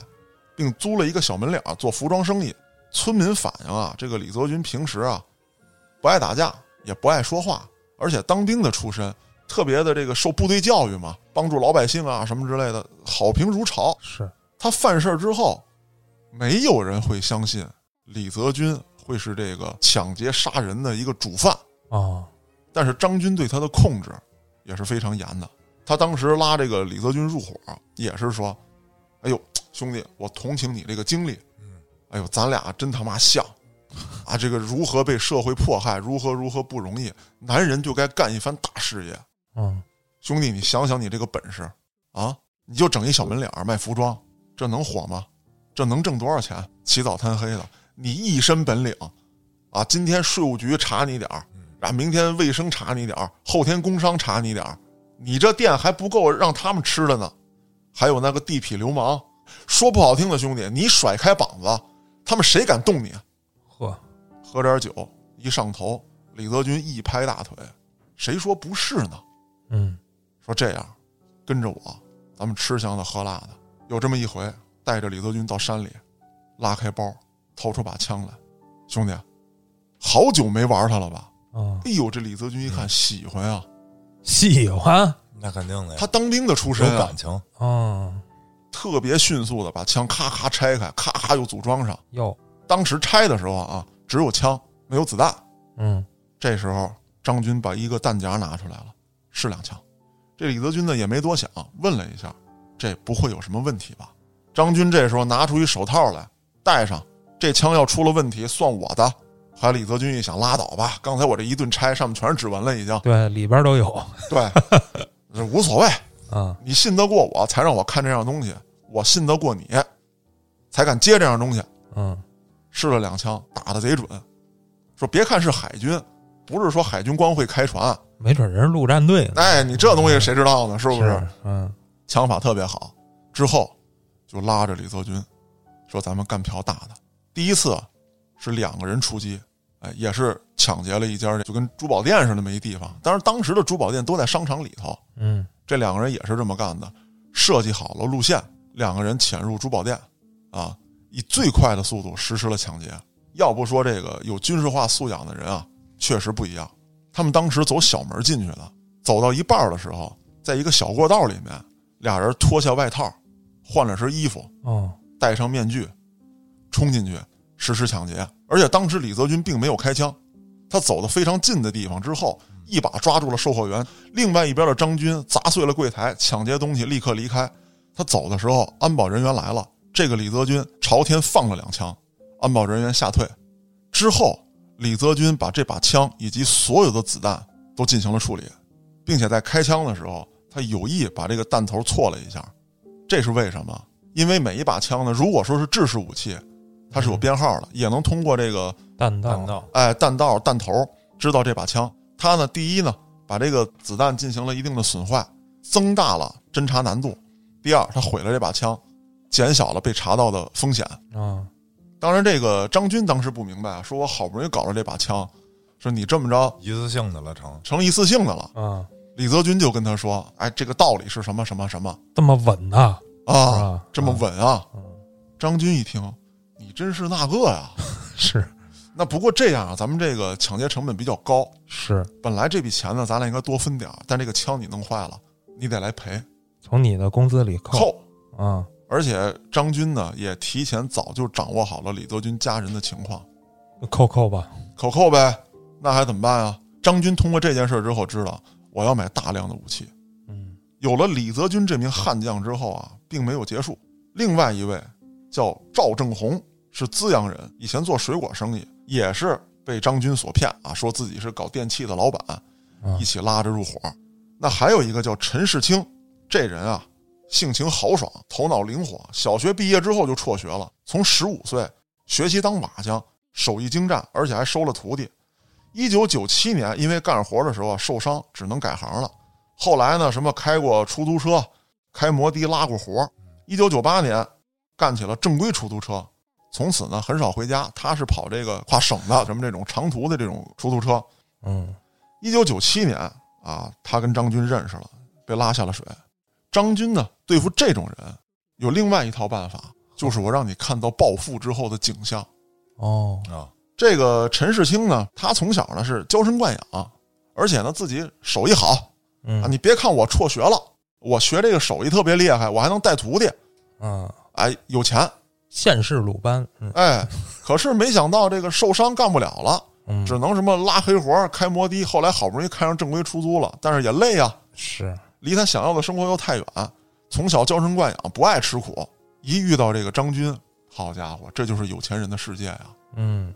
并租了一个小门脸做服装生意。村民反映啊，这个李泽军平时啊不爱打架，也不爱说话，而且当兵的出身，特别的这个受部队教育嘛，帮助老百姓啊什么之类的，好评如潮。是，他犯事儿之后，没有人会相信李泽军会是这个抢劫杀人的一个主犯。啊，但是张军对他的控制也是非常严的。他当时拉这个李泽军入伙，也是说：“哎呦，兄弟，我同情你这个经历。哎呦，咱俩真他妈像啊！这个如何被社会迫害，如何如何不容易，男人就该干一番大事业。嗯，兄弟，你想想你这个本事啊！你就整一小门脸儿卖服装，这能火吗？这能挣多少钱？起早贪黑的，你一身本领啊！今天税务局查你点儿，啊，明天卫生查你点儿，后天工商查你点儿，你这店还不够让他们吃的呢。还有那个地痞流氓说不好听的，兄弟，你甩开膀子，他们谁敢动你？喝，喝点酒，一上头，李泽军一拍大腿，谁说不是呢？嗯说这样，跟着我，咱们吃香的喝辣的。有这么一回，带着李泽军到山里，拉开包，掏出把枪来，兄弟，好久没玩他了吧？嗯，哎呦，这李泽军一看喜欢啊，喜欢那肯定的呀，他当兵的出身啊有感，情，啊特别迅速的把枪咔咔拆开，咔咔又组装上。哟，当时拆的时候啊，只有枪没有子弹。嗯这时候张军把一个弹夹拿出来了，是两枪。这李泽军呢也没多想，问了一下，这不会有什么问题吧？张军这时候拿出一手套来，戴上。这枪要出了问题，算我的。后来李泽军一想，拉倒吧，刚才我这一顿拆，上面全是指纹了，已经。对，里边都有对，*laughs* 这无所谓，啊，你信得过我，才让我看这样东西；我信得过你，才敢接这样东西。嗯试了两枪，打的贼准。说别看是海军，不是说海军光会开船，没准人是陆战队呢，哎，你这东西谁知道呢？是不是？是？嗯枪法特别好。之后就拉着李泽军说：“咱们干票大的。”第一次是两个人出击，哎，也是抢劫了一家就跟珠宝店似的那么一地方。当然，当时的珠宝店都在商场里头。嗯这两个人也是这么干的，设计好了路线，两个人潜入珠宝店，啊，以最快的速度实施了抢劫。要不说这个有军事化素养的人啊，确实不一样。他们当时走小门进去的，走到一半的时候，在一个小过道里面，俩人脱下外套，换了身衣服，哦戴上面具，冲进去实施抢劫。而且当时李泽军并没有开枪，他走的非常近的地方之后，一把抓住了售货员。另外一边的张军砸碎了柜台，抢劫东西，立刻离开。他走的时候，安保人员来了，这个李泽军朝天放了两枪，安保人员吓退。之后，李泽军把这把枪以及所有的子弹都进行了处理，并且在开枪的时候，他有意把这个弹头错了一下。这是为什么？因为每一把枪呢，如果说是制式武器，它是有编号的，也能通过这个弹道。弹道哎弹道弹头知道这把枪。它呢，第一呢，把这个子弹进行了一定的损坏，增大了侦查难度；第二，它毁了这把枪，减小了被查到的风险。啊。当然，这个张军当时不明白啊，说我好不容易搞了这把枪，说你这么着一次性的了成，成一次性的了。啊，李泽军就跟他说：“哎，这个道理是什么什么什么。这么稳呐，是啊，这么稳啊。嗯！”张军一听，你真是那个呀。*laughs* 是那不过这样啊，咱们这个抢劫成本比较高，是，本来这笔钱呢，咱俩应该多分点儿，但这个枪你弄坏了，你得来赔从你的工资里扣扣。啊，而且张军呢，也提前早就掌握好了李泽军家人的情况，扣扣吧，扣扣呗，那还怎么办啊？张军通过这件事之后知道，我要买大量的武器。嗯有了李泽军这名悍将之后啊，并没有结束。另外一位叫赵正红，是资阳人，以前做水果生意，也是被张军所骗啊，说自己是搞电器的老板，啊一起拉着入伙。那还有一个叫陈世清，这人啊，性情豪爽，头脑灵活，小学毕业之后就辍学了，从十五岁学习当瓦匠，手艺精湛，而且还收了徒弟。一九九七年，因为干活的时候啊受伤，只能改行了。后来呢，什么开过出租车，开摩的拉过活。一九九八年，干起了正规出租车，从此呢很少回家。他是跑这个跨省的，什么这种长途的这种出租车。嗯一九九七年啊，他跟张军认识了，被拉下了水。张军呢，对付这种人有另外一套办法，就是我让你看到暴富之后的景象。哦啊，这个陈世清呢，他从小呢是娇生惯养，而且呢自己手艺好啊。嗯你别看我辍学了，我学这个手艺特别厉害，我还能带徒弟，嗯，哎，有钱，县市鲁班，嗯哎。可是没想到这个受伤干不了了，嗯只能什么拉黑活、开摩的。后来好不容易开上正规出租了，但是也累啊，是离他想要的生活又太远。从小娇生惯养，不爱吃苦，一遇到这个张军，好家伙，这就是有钱人的世界呀、嗯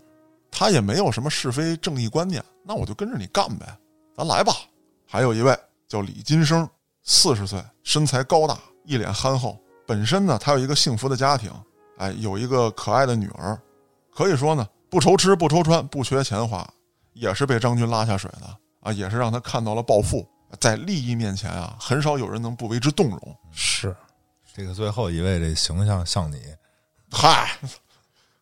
他也没有什么是非正义观念，那我就跟着你干呗，咱来吧。还有一位叫李金生，四十岁，身材高大，一脸憨厚。本身呢，他有一个幸福的家庭，哎，有一个可爱的女儿，可以说呢，不愁吃不愁穿，不缺钱花，也是被张军拉下水的啊，也是让他看到了暴富。在利益面前啊，很少有人能不为之动容。是，这个最后一位这形象像你，嗨，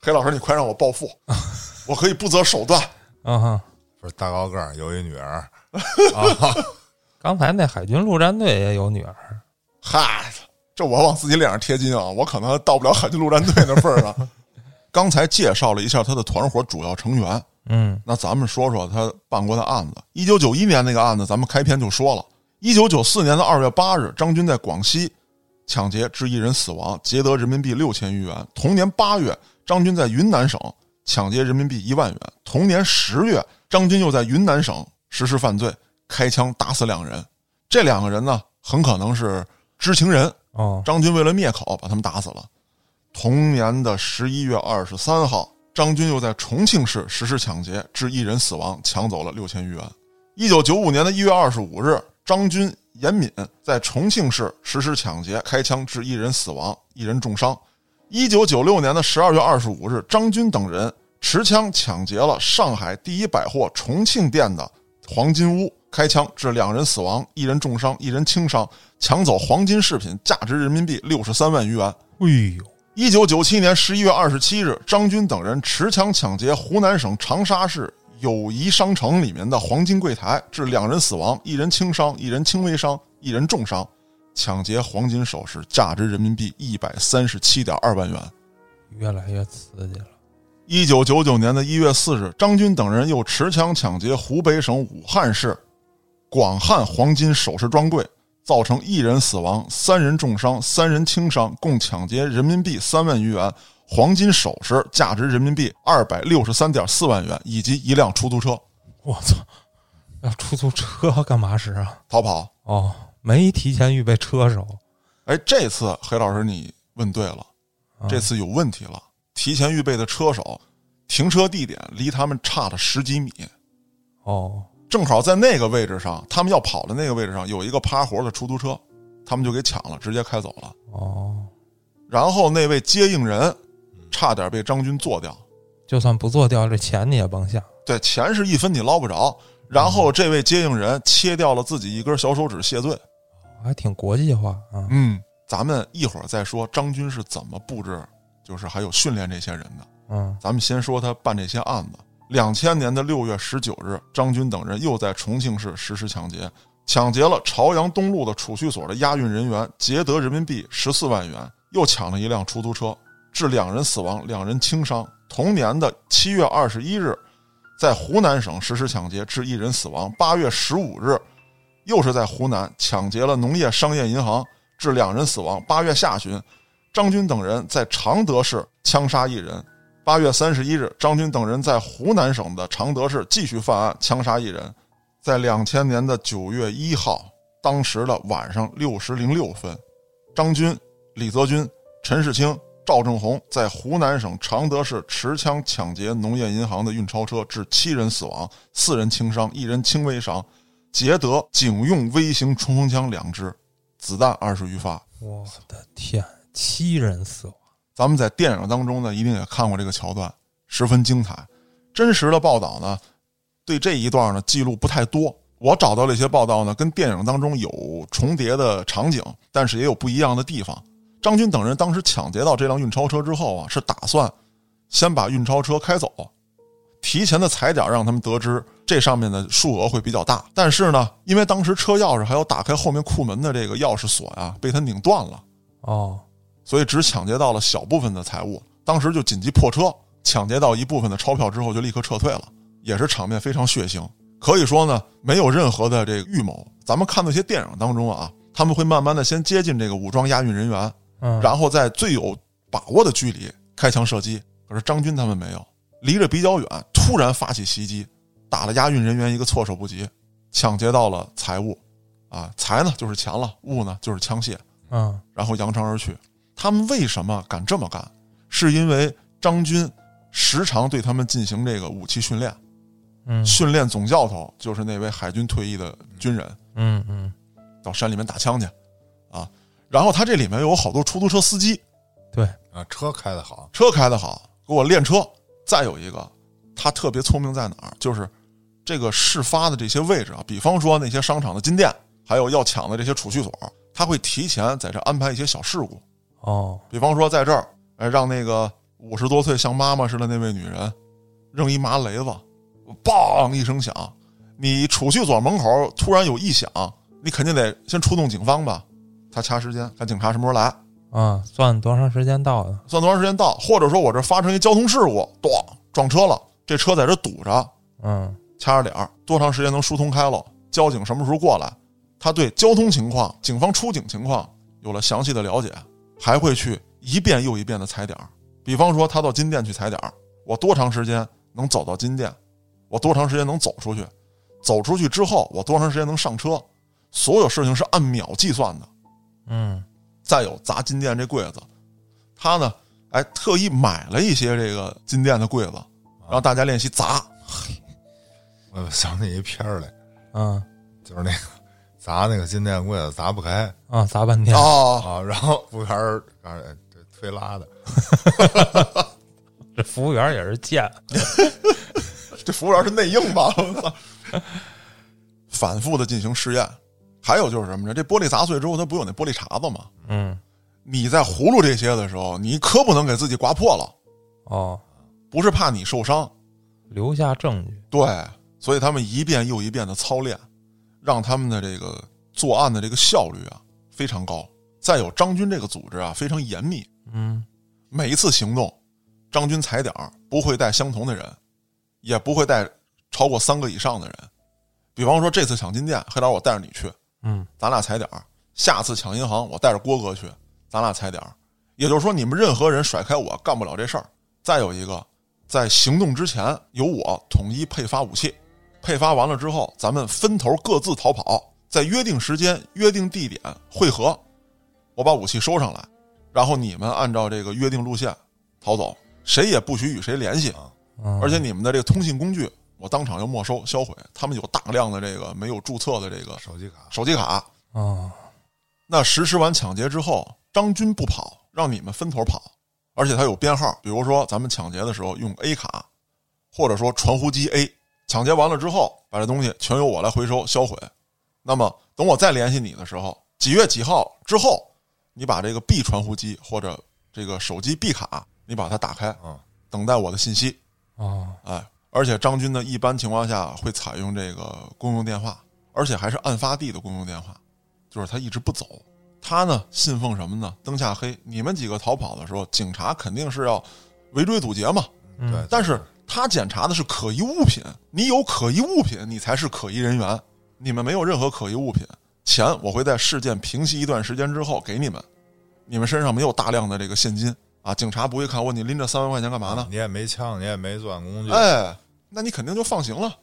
黑老师，你快让我暴富，*laughs* 我可以不择手段。嗯哼，不是大高个儿，有一女儿，*laughs* 刚才那海军陆战队也有女儿，嗨，这我往自己脸上贴金啊，我可能到不了海军陆战队那份儿上。*laughs* 刚才介绍了一下他的团伙主要成员，嗯那咱们说说他办过的案子。一九九一年那个案子，咱们开篇就说了。一九九四年的二月八日，张军在广西抢劫致一人死亡，劫得人民币六千余元。同年八月，张军在云南省抢劫人民币一万元。同年十月，张军又在云南省实施犯罪，开枪打死两人。这两个人呢，很可能是知情人。哦，张军为了灭口，把他们打死了。同年的十一月二十三号，张军又在重庆市实施抢劫，致一人死亡，抢走了六千余元。一九九五年的一月二十五日，张军、严敏在重庆市实施抢劫，开枪致一人死亡，一人重伤。一九九六年的十二月二十五日，张军等人持枪抢劫了上海第一百货重庆店的黄金屋，开枪致两人死亡，一人重伤，一人轻伤，抢走黄金饰品价值人民币六十三万余元。哎呦，一九九七年十一月二十七日，张军等人持枪抢劫湖南省长沙市友谊商城里面的黄金柜台，致两人死亡，一人轻伤，一人轻微伤，一人重伤。抢劫黄金首饰价值人民币一百三十七点二万元。越来越刺激了，一九九九年的一月四日，张军等人又持枪抢劫湖北省武汉市广汉黄金首饰专柜，造成一人死亡、三人重伤、三人轻伤，共抢劫人民币三万余元黄金首饰，价值人民币二百六十三点四万元，以及一辆出租车我操，要出租车干嘛使啊？逃跑。哦，没提前预备车手，哎，这次黑老师你问对了，这次有问题了。提前预备的车手，停车地点离他们差了十几米。哦，正好在那个位置上，他们要跑的那个位置上有一个趴活的出租车，他们就给抢了，直接开走了。哦，然后那位接应人差点被张军做掉，就算不做掉，这钱你也甭想。对，钱是一分你捞不着。然后这位接应人切掉了自己一根小手指谢罪。还挺国际化啊。嗯，咱们一会儿再说张军是怎么布置，就是还有训练这些人的。嗯咱们先说他办这些案子。两千年的六月十九日，张军等人又在重庆市实施抢劫，抢劫了朝阳东路的储蓄所的押运人员，劫得人民币十四万元，又抢了一辆出租车，致两人死亡，两人轻伤。同年的七月二十一日，在湖南省实施抢劫，致一人死亡。八月十五日，又是在湖南抢劫了农业商业银行，致两人死亡。八月下旬，张军等人在常德市枪杀一人。八月三十一日，张军等人在湖南省的常德市继续犯案，枪杀一人。在两千年的九月一号，当时的晚上六时零六分，张军、李泽军、陈世清、赵正红在湖南省常德市持枪抢劫农业银行的运钞车，致七人死亡，四人轻伤，一人轻微伤，劫得警用微型冲锋枪两支，子弹二十余发。我的天，七人死亡。咱们在电影当中呢，一定也看过这个桥段，十分精彩。真实的报道呢，对这一段呢记录不太多。我找到了一些报道呢，跟电影当中有重叠的场景，但是也有不一样的地方。张军等人当时抢劫到这辆运钞车之后啊，是打算先把运钞车开走，提前的踩点让他们得知这上面的数额会比较大。但是呢，因为当时车钥匙还有打开后面库门的这个钥匙锁呀、被他拧断了。哦，所以只抢劫到了小部分的财物，当时就紧急破车，抢劫到一部分的钞票之后就立刻撤退了，也是场面非常血腥。可以说呢，没有任何的这个预谋。咱们看那些电影当中啊，他们会慢慢的先接近这个武装押运人员，嗯，然后在最有把握的距离开枪射击。可是张军他们没有，离着比较远，突然发起袭击，打了押运人员一个措手不及，抢劫到了财物，啊，财呢就是钱了，物呢就是枪械。嗯然后扬长而去。他们为什么敢这么干？是因为张军时常对他们进行这个武器训练，嗯。训练总教头就是那位海军退役的军人，嗯嗯，到山里面打枪去，啊，然后他这里面有好多出租车司机，对，啊，车开得好，车开得好，给我练车。再有一个，他特别聪明在哪儿？就是这个事发的这些位置啊，比方说那些商场的金店，还有要抢的这些储蓄所，他会提前在这安排一些小事故，哦，比方说在这儿，哎，让那个五十多岁像妈妈似的那位女人扔一麻雷子，梆一声响，你储蓄所门口突然有异响，你肯定得先出动警方吧？他掐时间，看警察什么时候来，啊，算多长时间到的？算多长时间到，或者说我这发生一交通事故，咣撞车了，这车在这堵着，嗯，掐着点儿，多长时间能疏通开了？交警什么时候过来？他对交通情况、警方出警情况有了详细的了解，还会去一遍又一遍的踩点儿。比方说，他到金店去踩点儿，我多长时间能走到金店？我多长时间能走出去？走出去之后，我多长时间能上车？所有事情是按秒计算的。嗯，再有砸金店这柜子，他呢，哎，特意买了一些这个金店的柜子，让大家练习砸。我想起一片儿来，嗯，就是那个砸那个金店柜子砸不开啊，砸半天，哦，啊，然后服务员儿这推拉的，这服务员也是贱，*laughs* 这服务员是内应吧？我操！反复的进行试验，还有就是什么呢？这玻璃砸碎之后，它不有那玻璃碴子吗？嗯，你在葫芦这些的时候，你可不能给自己刮破了，哦，不是怕你受伤，留下证据，对，所以他们一遍又一遍的操练，让他们的这个作案的这个效率啊非常高。再有张军这个组织啊非常严密，嗯，每一次行动，张军踩点儿不会带相同的人，也不会带超过三个以上的人。比方说这次抢金店，黑老我带着你去，嗯，咱俩踩点儿；下次抢银行，我带着郭哥去，咱俩踩点儿。也就是说，你们任何人甩开我干不了这事儿。再有一个，在行动之前，由我统一配发武器，配发完了之后，咱们分头各自逃跑，在约定时间、约定地点汇合。我把武器收上来，然后你们按照这个约定路线逃走，谁也不许与谁联系。嗯而且你们的这个通信工具，我当场要没收销毁。他们有大量的这个没有注册的这个手机卡手机卡。啊，那实施完抢劫之后，张军不跑，让你们分头跑，而且他有编号，比如说咱们抢劫的时候用 A 卡，或者说传呼机 A，抢劫完了之后，把这东西全由我来回收销毁。那么等我再联系你的时候，几月几号之后，你把这个 B 传呼机或者这个手机 B 卡，你把它打开，嗯，等待我的信息。哦，哎，而且张军呢，一般情况下会采用这个公用电话，而且还是案发地的公用电话，就是他一直不走。他呢信奉什么呢？灯下黑。你们几个逃跑的时候，警察肯定是要围追堵截嘛。嗯对，但是他检查的是可疑物品，你有可疑物品，你才是可疑人员。你们没有任何可疑物品，钱我会在事件平息一段时间之后给你们。你们身上没有大量的这个现金啊，警察不会看，我你拎着三万块钱干嘛呢？你也没枪，你也没作案工具，哎，那你肯定就放行了。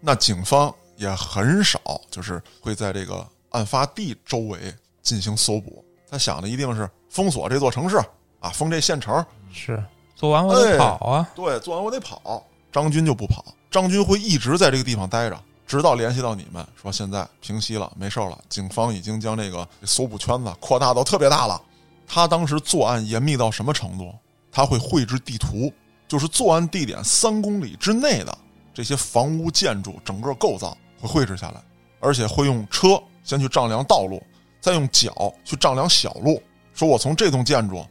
那警方也很少，就是会在这个案发地周围进行搜捕。他想的一定是封锁这座城市啊，封这县城。是做完我得跑啊，对，做完我得跑。张军就不跑，张军会一直在这个地方待着，直到联系到你们，说现在平息了，没事了。警方已经将这个搜捕圈子扩大到特别大了。他当时作案严密到什么程度？他会绘制地图，就是作案地点三公里之内的这些房屋建筑整个构造会绘制下来，而且会用车先去丈量道路，再用脚去丈量小路。说我从这栋建筑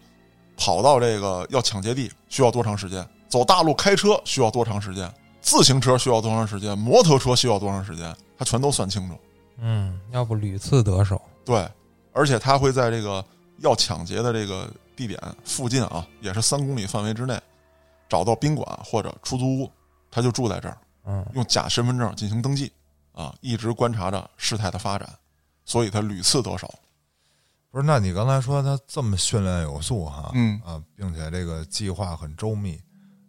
跑到这个要抢劫地需要多长时间？走大路开车需要多长时间？自行车需要多长时间？摩托车需要多长时间？他全都算清楚。嗯，要不屡次得手，对，而且他会在这个要抢劫的这个地点附近啊，也是三公里范围之内，找到宾馆或者出租屋，他就住在这儿，嗯，用假身份证进行登记，啊，一直观察着事态的发展，所以他屡次得手。不是？那你刚才说他这么训练有素哈，嗯啊，并且这个计划很周密，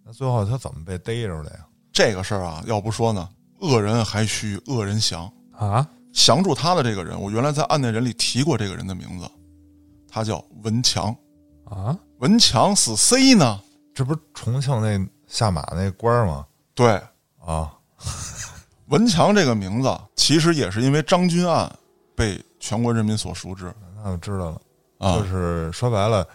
那最后他怎么被逮着的呀？这个事儿啊，要不说呢，恶人还需恶人降。啊，降住他的这个人，我原来在案内人里提过这个人的名字，他叫文强。啊，文强是 C 呢？这不是重庆那下马那官儿吗？对，啊，*laughs* 文强这个名字其实也是因为张军案被全国人民所熟知那我知道了，啊。就是说白了，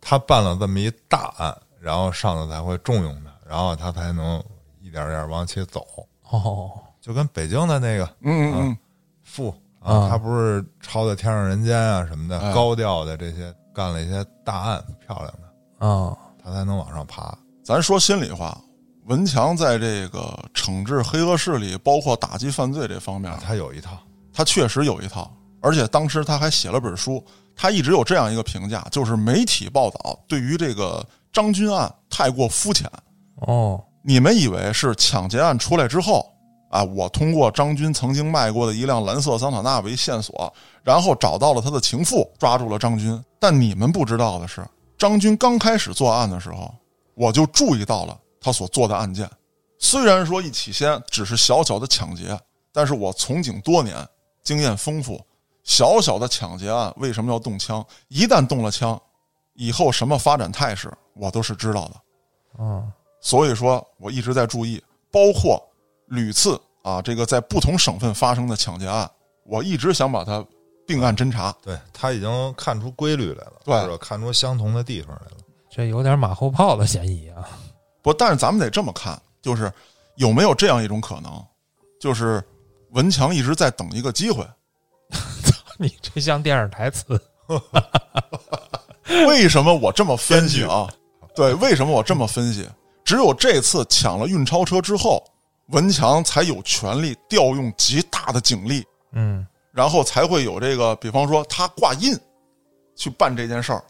他办了这么一大案，然后上头才会重用他，然后他才能一点点往起走，哦，*laughs* 就跟北京的那个嗯嗯嗯，富啊他不是抄的《天上人间》啊什么的，哎高调的这些干了一些大案，漂亮的，啊，他才能往上爬。咱说心里话，文强在这个惩治黑恶势力，包括打击犯罪这方面，他有一套，他确实有一套，而且当时他还写了本书，他一直有这样一个评价，就是媒体报道对于这个张军案太过肤浅。哦，你们以为是抢劫案出来之后啊，我通过张军曾经卖过的一辆蓝色桑塔纳为线索，然后找到了他的情妇，抓住了张军。但你们不知道的是，张军刚开始作案的时候，我就注意到了他所做的案件。虽然说一起先只是小小的抢劫，但是我从警多年，经验丰富，小小的抢劫案为什么要动枪？一旦动了枪，以后什么发展态势，我都是知道的。嗯，所以说我一直在注意，包括屡次啊，这个在不同省份发生的抢劫案，我一直想把它并案侦查。对他已经看出规律来了，对或者看出相同的地方来了。这有点马后炮的嫌疑啊。不，但是咱们得这么看，就是有没有这样一种可能，就是文强一直在等一个机会。你这像电视台词。*laughs* 为什么我这么分析啊？对，为什么我这么分析？只有这次抢了运钞车之后，文强才有权利调用极大的警力，嗯，然后才会有这个，比方说他挂印去办这件事儿，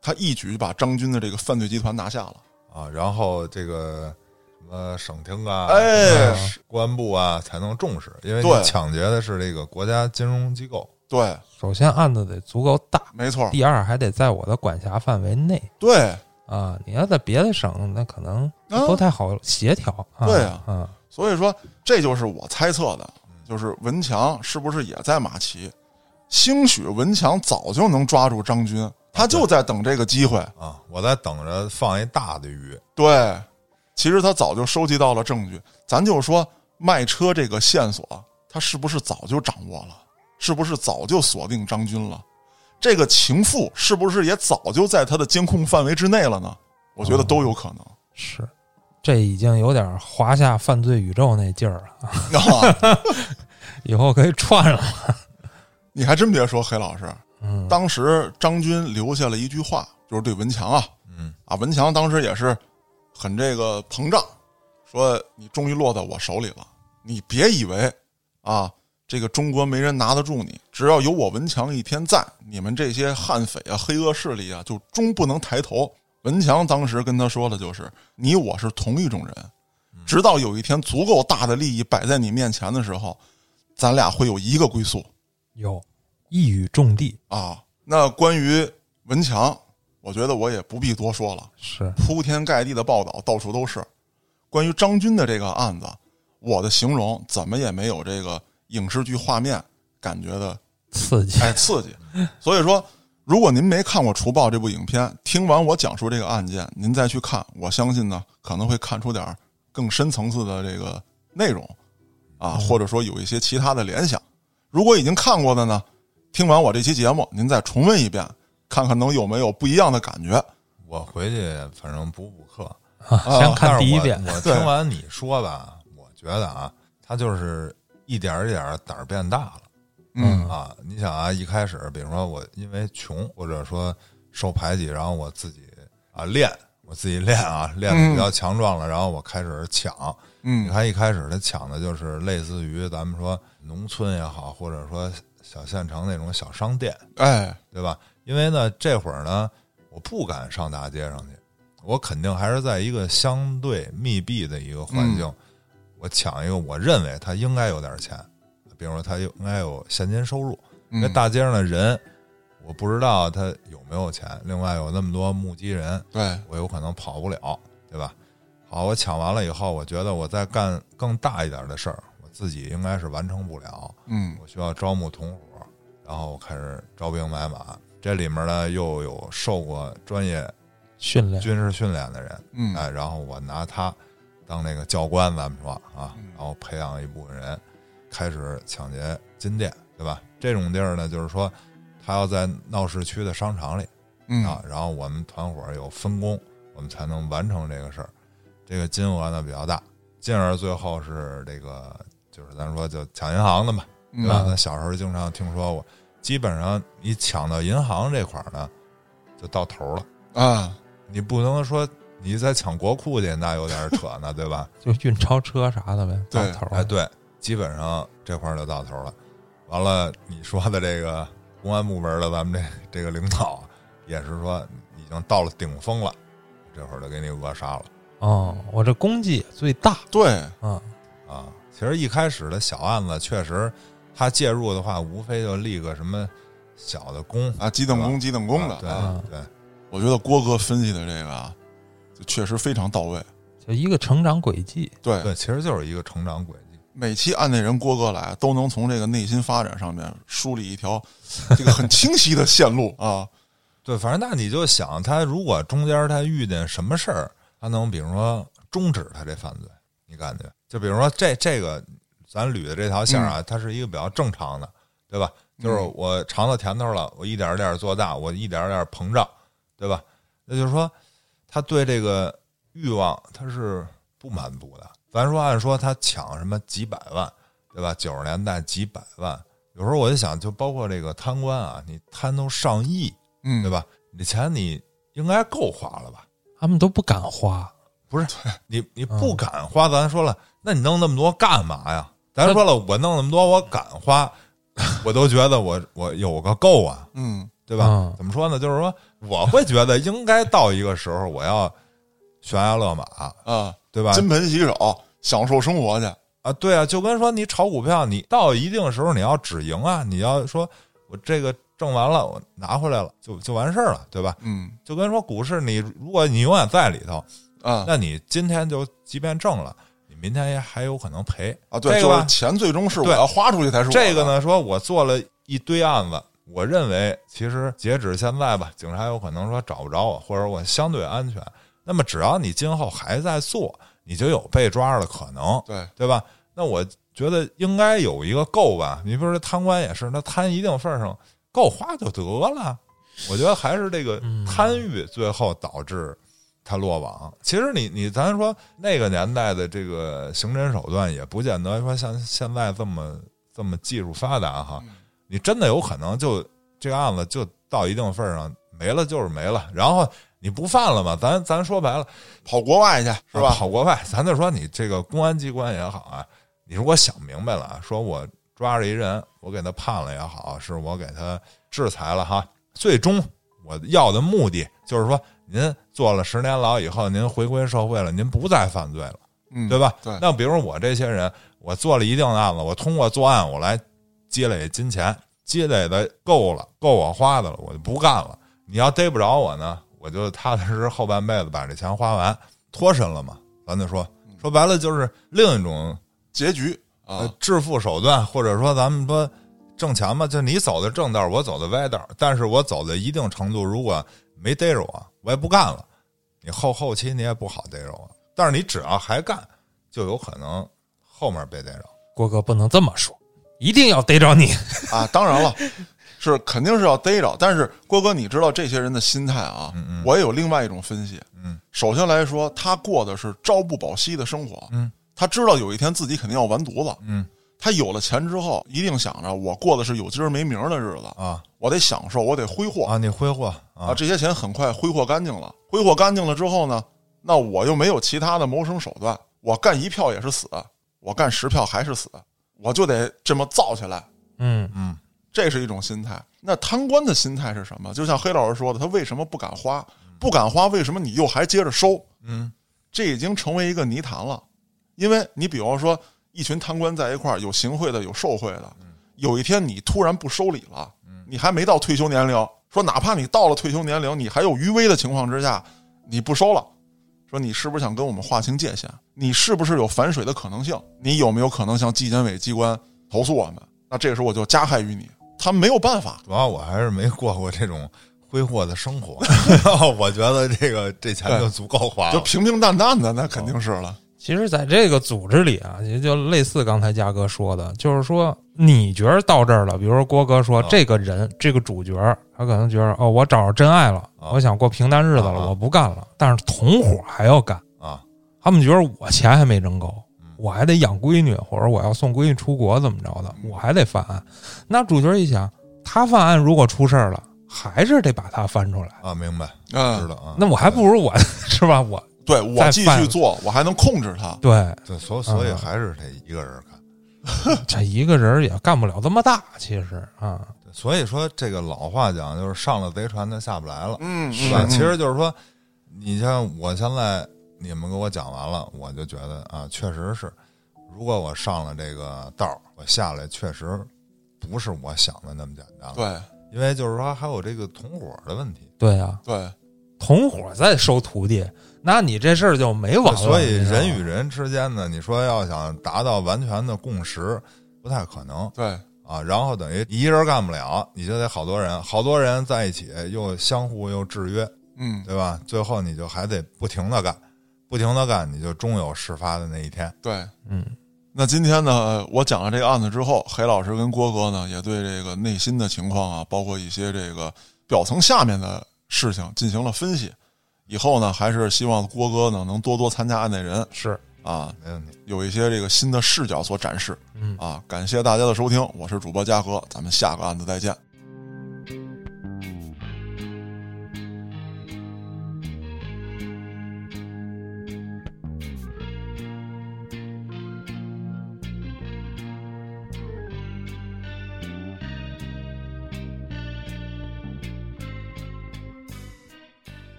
他一举把张军的这个犯罪集团拿下了。啊，然后这个什么省厅啊，哎公安部啊才能重视，因为对你抢劫的是这个国家金融机构。对，首先案子得足够大，没错，第二还得在我的管辖范围内对，啊。你要在别的省，那可能啊不太好协调。啊对啊啊，所以说这就是我猜测的，就是文强是不是也在马骑？兴许文强早就能抓住张军，他就在等这个机会。啊，我在等着放一大的鱼。对，其实他早就收集到了证据。咱就说卖车这个线索，他是不是早就掌握了？是不是早就锁定张军了？这个情妇是不是也早就在他的监控范围之内了呢？我觉得都有可能。是，这已经有点华夏犯罪宇宙那劲儿了，啊，*laughs* 以后可以串上了。*laughs* 你还真别说，黑老师，嗯，当时张军留下了一句话，就是对文强啊，嗯啊，文强当时也是很这个膨胀，说你终于落到我手里了，你别以为啊，这个中国没人拿得住你，只要有我文强一天在，你们这些悍匪啊、黑恶势力啊，就终不能抬头。文强当时跟他说的就是，你我是同一种人，直到有一天足够大的利益摆在你面前的时候，咱俩会有一个归宿。有一语中的，啊，那关于文强，我觉得我也不必多说了，是铺天盖地的报道到处都是。关于张军的这个案子，我的形容怎么也没有这个影视剧画面感觉的刺激。哎刺激。所以说，如果您没看过《除暴》这部影片，听完我讲述这个案件，您再去看，我相信呢，可能会看出点更深层次的这个内容啊，或者说有一些其他的联想。如果已经看过的呢，听完我这期节目，您再重温一遍，看看能有没有不一样的感觉。我回去反正补补课。先看第一遍，我我听完你说吧，我觉得啊，他就是一点儿一点儿胆儿变大了。嗯啊，你想啊，一开始，比如说我因为穷，或者说受排挤，然后我自己啊练，我自己练啊，练的比较强壮了，然后我开始抢。嗯你嗯看一开始他抢的就是类似于咱们说农村也好，或者说小县城那种小商店，哎，对吧？因为呢，这会儿呢，我不敢上大街上去，我肯定还是在一个相对密闭的一个环境，我抢一个我认为他应该有点钱，比如说他应该有现金收入。那嗯大街上的人，我不知道他有没有钱，另外有那么多目击人，对，我有可能跑不了，对吧？好，我抢完了以后，我觉得我再干更大一点的事儿，我自己应该是完成不了，嗯我需要招募同伙，然后我开始招兵买马。这里面呢，又有受过专业训练军事训练的人，嗯哎，然后我拿他当那个教官，咱们说啊，嗯然后培养一部分人，开始抢劫金店，对吧？这种地儿呢，就是说他要在闹市区的商场里嗯啊，然后我们团伙有分工，我们才能完成这个事儿。这个金额呢比较大，进而最后是这个就是咱说就抢银行的嘛，对吧？嗯咱小时候经常听说过，基本上你抢到银行这块儿呢，就到头了。啊，你不能说你再抢国库去，那有点扯呢，*laughs* 对吧？就运钞车啥的呗，到对头儿哎，对，基本上这块儿就到头了。完了，你说的这个公安部门的咱们这这个领导，也是说已经到了顶峰了，这会儿就给你扼杀了。哦，我这功绩最大，对，嗯，啊。其实一开始的小案子，确实他介入的话，无非就立个什么小的功啊，机等功，机等功的啊对啊，对，我觉得郭哥分析的这个确实非常到位。就一个成长轨迹，对，对，其实就是一个成长轨迹。每期案内人郭哥来，都能从这个内心发展上面梳理一条这个很清晰的线路啊。*laughs* 对，反正那你就想，他如果中间他遇见什么事儿，他能比如说终止他这犯罪，你感觉？就比如说这这个咱捋的这条线啊，它是一个比较正常的，对吧？就是我尝到甜头了，我一点点做大，我一点点膨胀，对吧？那就是说，他对这个欲望他是不满足的。咱说按说他抢什么几百万，对吧？九十年代几百万，有时候我就想，就包括这个贪官啊，你贪都上亿，嗯，对？吧？你这钱你应该够花了吧？他们都不敢花，不是你 *laughs* 你不敢花，咱说了，那你弄那么多干嘛呀？咱说了，我弄那么多，我敢花，我都觉得我我有个够啊，嗯，对吧？嗯怎么说呢？就是说，我会觉得应该到一个时候，我要悬崖勒马，啊，对吧？金盆洗手，享受生活去。啊，对啊，就跟说你炒股票，你到一定时候你要止盈啊，你要说我这个挣完了，我拿回来了，就就完事儿了，对吧？嗯就跟说股市，你如果你永远在里头，啊那你今天就即便挣了，你明天也还有可能赔啊，对，就是这个吧，钱最终是我对要花出去才是我的这个？呢，说我做了一堆案子，我认为其实截止现在吧，警察有可能说找不着我，或者我相对安全。那么只要你今后还在做，你就有被抓的可能，对，对吧？那我觉得应该有一个够吧。你比如说贪官也是，那贪一定份儿上够花就得了。我觉得还是这个嗯贪欲最后导致他落网。其实你你咱说那个年代的这个刑侦手段也不见得说像现在这么这么技术发达哈。你真的有可能就这个案子就到一定份儿上没了就是没了，然后你不犯了嘛？咱咱说白了跑国外去是吧？跑国外，咱就说你这个公安机关也好啊，你如果想明白了，说我抓着一人，我给他判了也好，是我给他制裁了哈，最终我要的目的就是说，您坐了十年牢以后，您回归社会了，您不再犯罪了，嗯，对吧？对那比如说我这些人，我做了一定的案子，我通过作案，我来积累金钱，积累的够了，够我花的了，我就不干了。你要逮不着我呢，我就踏踏实实后半辈子把这钱花完，脱身了嘛。咱就说说白了，就是另一种结局呃啊，致富手段，或者说咱们说挣钱嘛，就你走的正道，我走的歪道，但是我走的一定程度，如果没逮着我，我也不干了。你后后期你也不好逮着我，但是你只要还干，就有可能后面被逮着。郭哥不能这么说，一定要逮着你。啊，当然了，是肯定是要逮着。但是郭哥，你知道这些人的心态啊？我也有另外一种分析。嗯，首先来说，他过的是朝不保夕的生活。嗯，他知道有一天自己肯定要完犊子。嗯，他有了钱之后，一定想着我过的是有今儿没明儿的日子啊，我得享受，我得挥霍啊，你挥霍啊，啊，这些钱很快挥霍干净了。挥霍干净了之后呢，那我又没有其他的谋生手段，我干一票也是死，我干十票还是死，我就得这么造起来。嗯嗯这是一种心态。那贪官的心态是什么？就像黑老师说的，他为什么不敢花？不敢花，为什么你又还接着收？嗯这已经成为一个泥潭了。因为你比方说，一群贪官在一块儿，有行贿的，有受贿的，有一天你突然不收礼了，你还没到退休年龄，说哪怕你到了退休年龄，你还有余威的情况之下，你不收了，说你是不是想跟我们划清界限？你是不是有反水的可能性？你有没有可能向纪检委机关投诉我们？那这个时候我就加害于你，他没有办法。主要我还是没过过这种挥霍的生活，*laughs* 我觉得这个这钱就足够花了。就平平淡淡的，那肯定是了。其实，在这个组织里啊，也就类似刚才嘉哥说的，就是说，你觉得到这儿了，比如说郭哥说，啊这个人，这个主角，他可能觉得，哦，我找着真爱了，啊我想过平淡日子了，啊啊我不干了。但是同伙还要干，啊，他们觉得我钱还没挣够，我还得养闺女，或者我要送闺女出国怎么着的，我还得犯案。那主角一想，他犯案如果出事儿了，还是得把他翻出来。啊，明白，知嗯，道啊。那我还不如我 *laughs* 是吧？我对我继续做，我还能控制他。对对，所所以嗯还是得一个人干。这一个人 *laughs* *laughs* 也干不了这么大，其实啊，所以说这个老话讲就是上了贼船他下不来了，嗯，是吧？嗯其实就是说，你像我现在你们给我讲完了，我就觉得啊，确实是，如果我上了这个道儿，我下来确实不是我想的那么简单了。对因为就是说还有这个同伙的问题，对呀、对，同伙在收徒弟，那你这事儿就没完了。所以人与人之间呢，你说要想达到完全的共识，不太可能对啊。然后等于一人干不了，你就得好多人，好多人在一起又相互又制约，嗯对吧？最后你就还得不停的干，不停的干，你就终有事发的那一天。对。嗯，那今天呢，我讲了这个案子之后，黑老师跟郭哥呢，也对这个内心的情况啊，包括一些这个表层下面的事情进行了分析。以后呢，还是希望郭哥呢能多多参加案内人是，啊，没问题，有一些这个新的视角所展示嗯。啊。感谢大家的收听，我是主播嘉禾，咱们下个案子再见。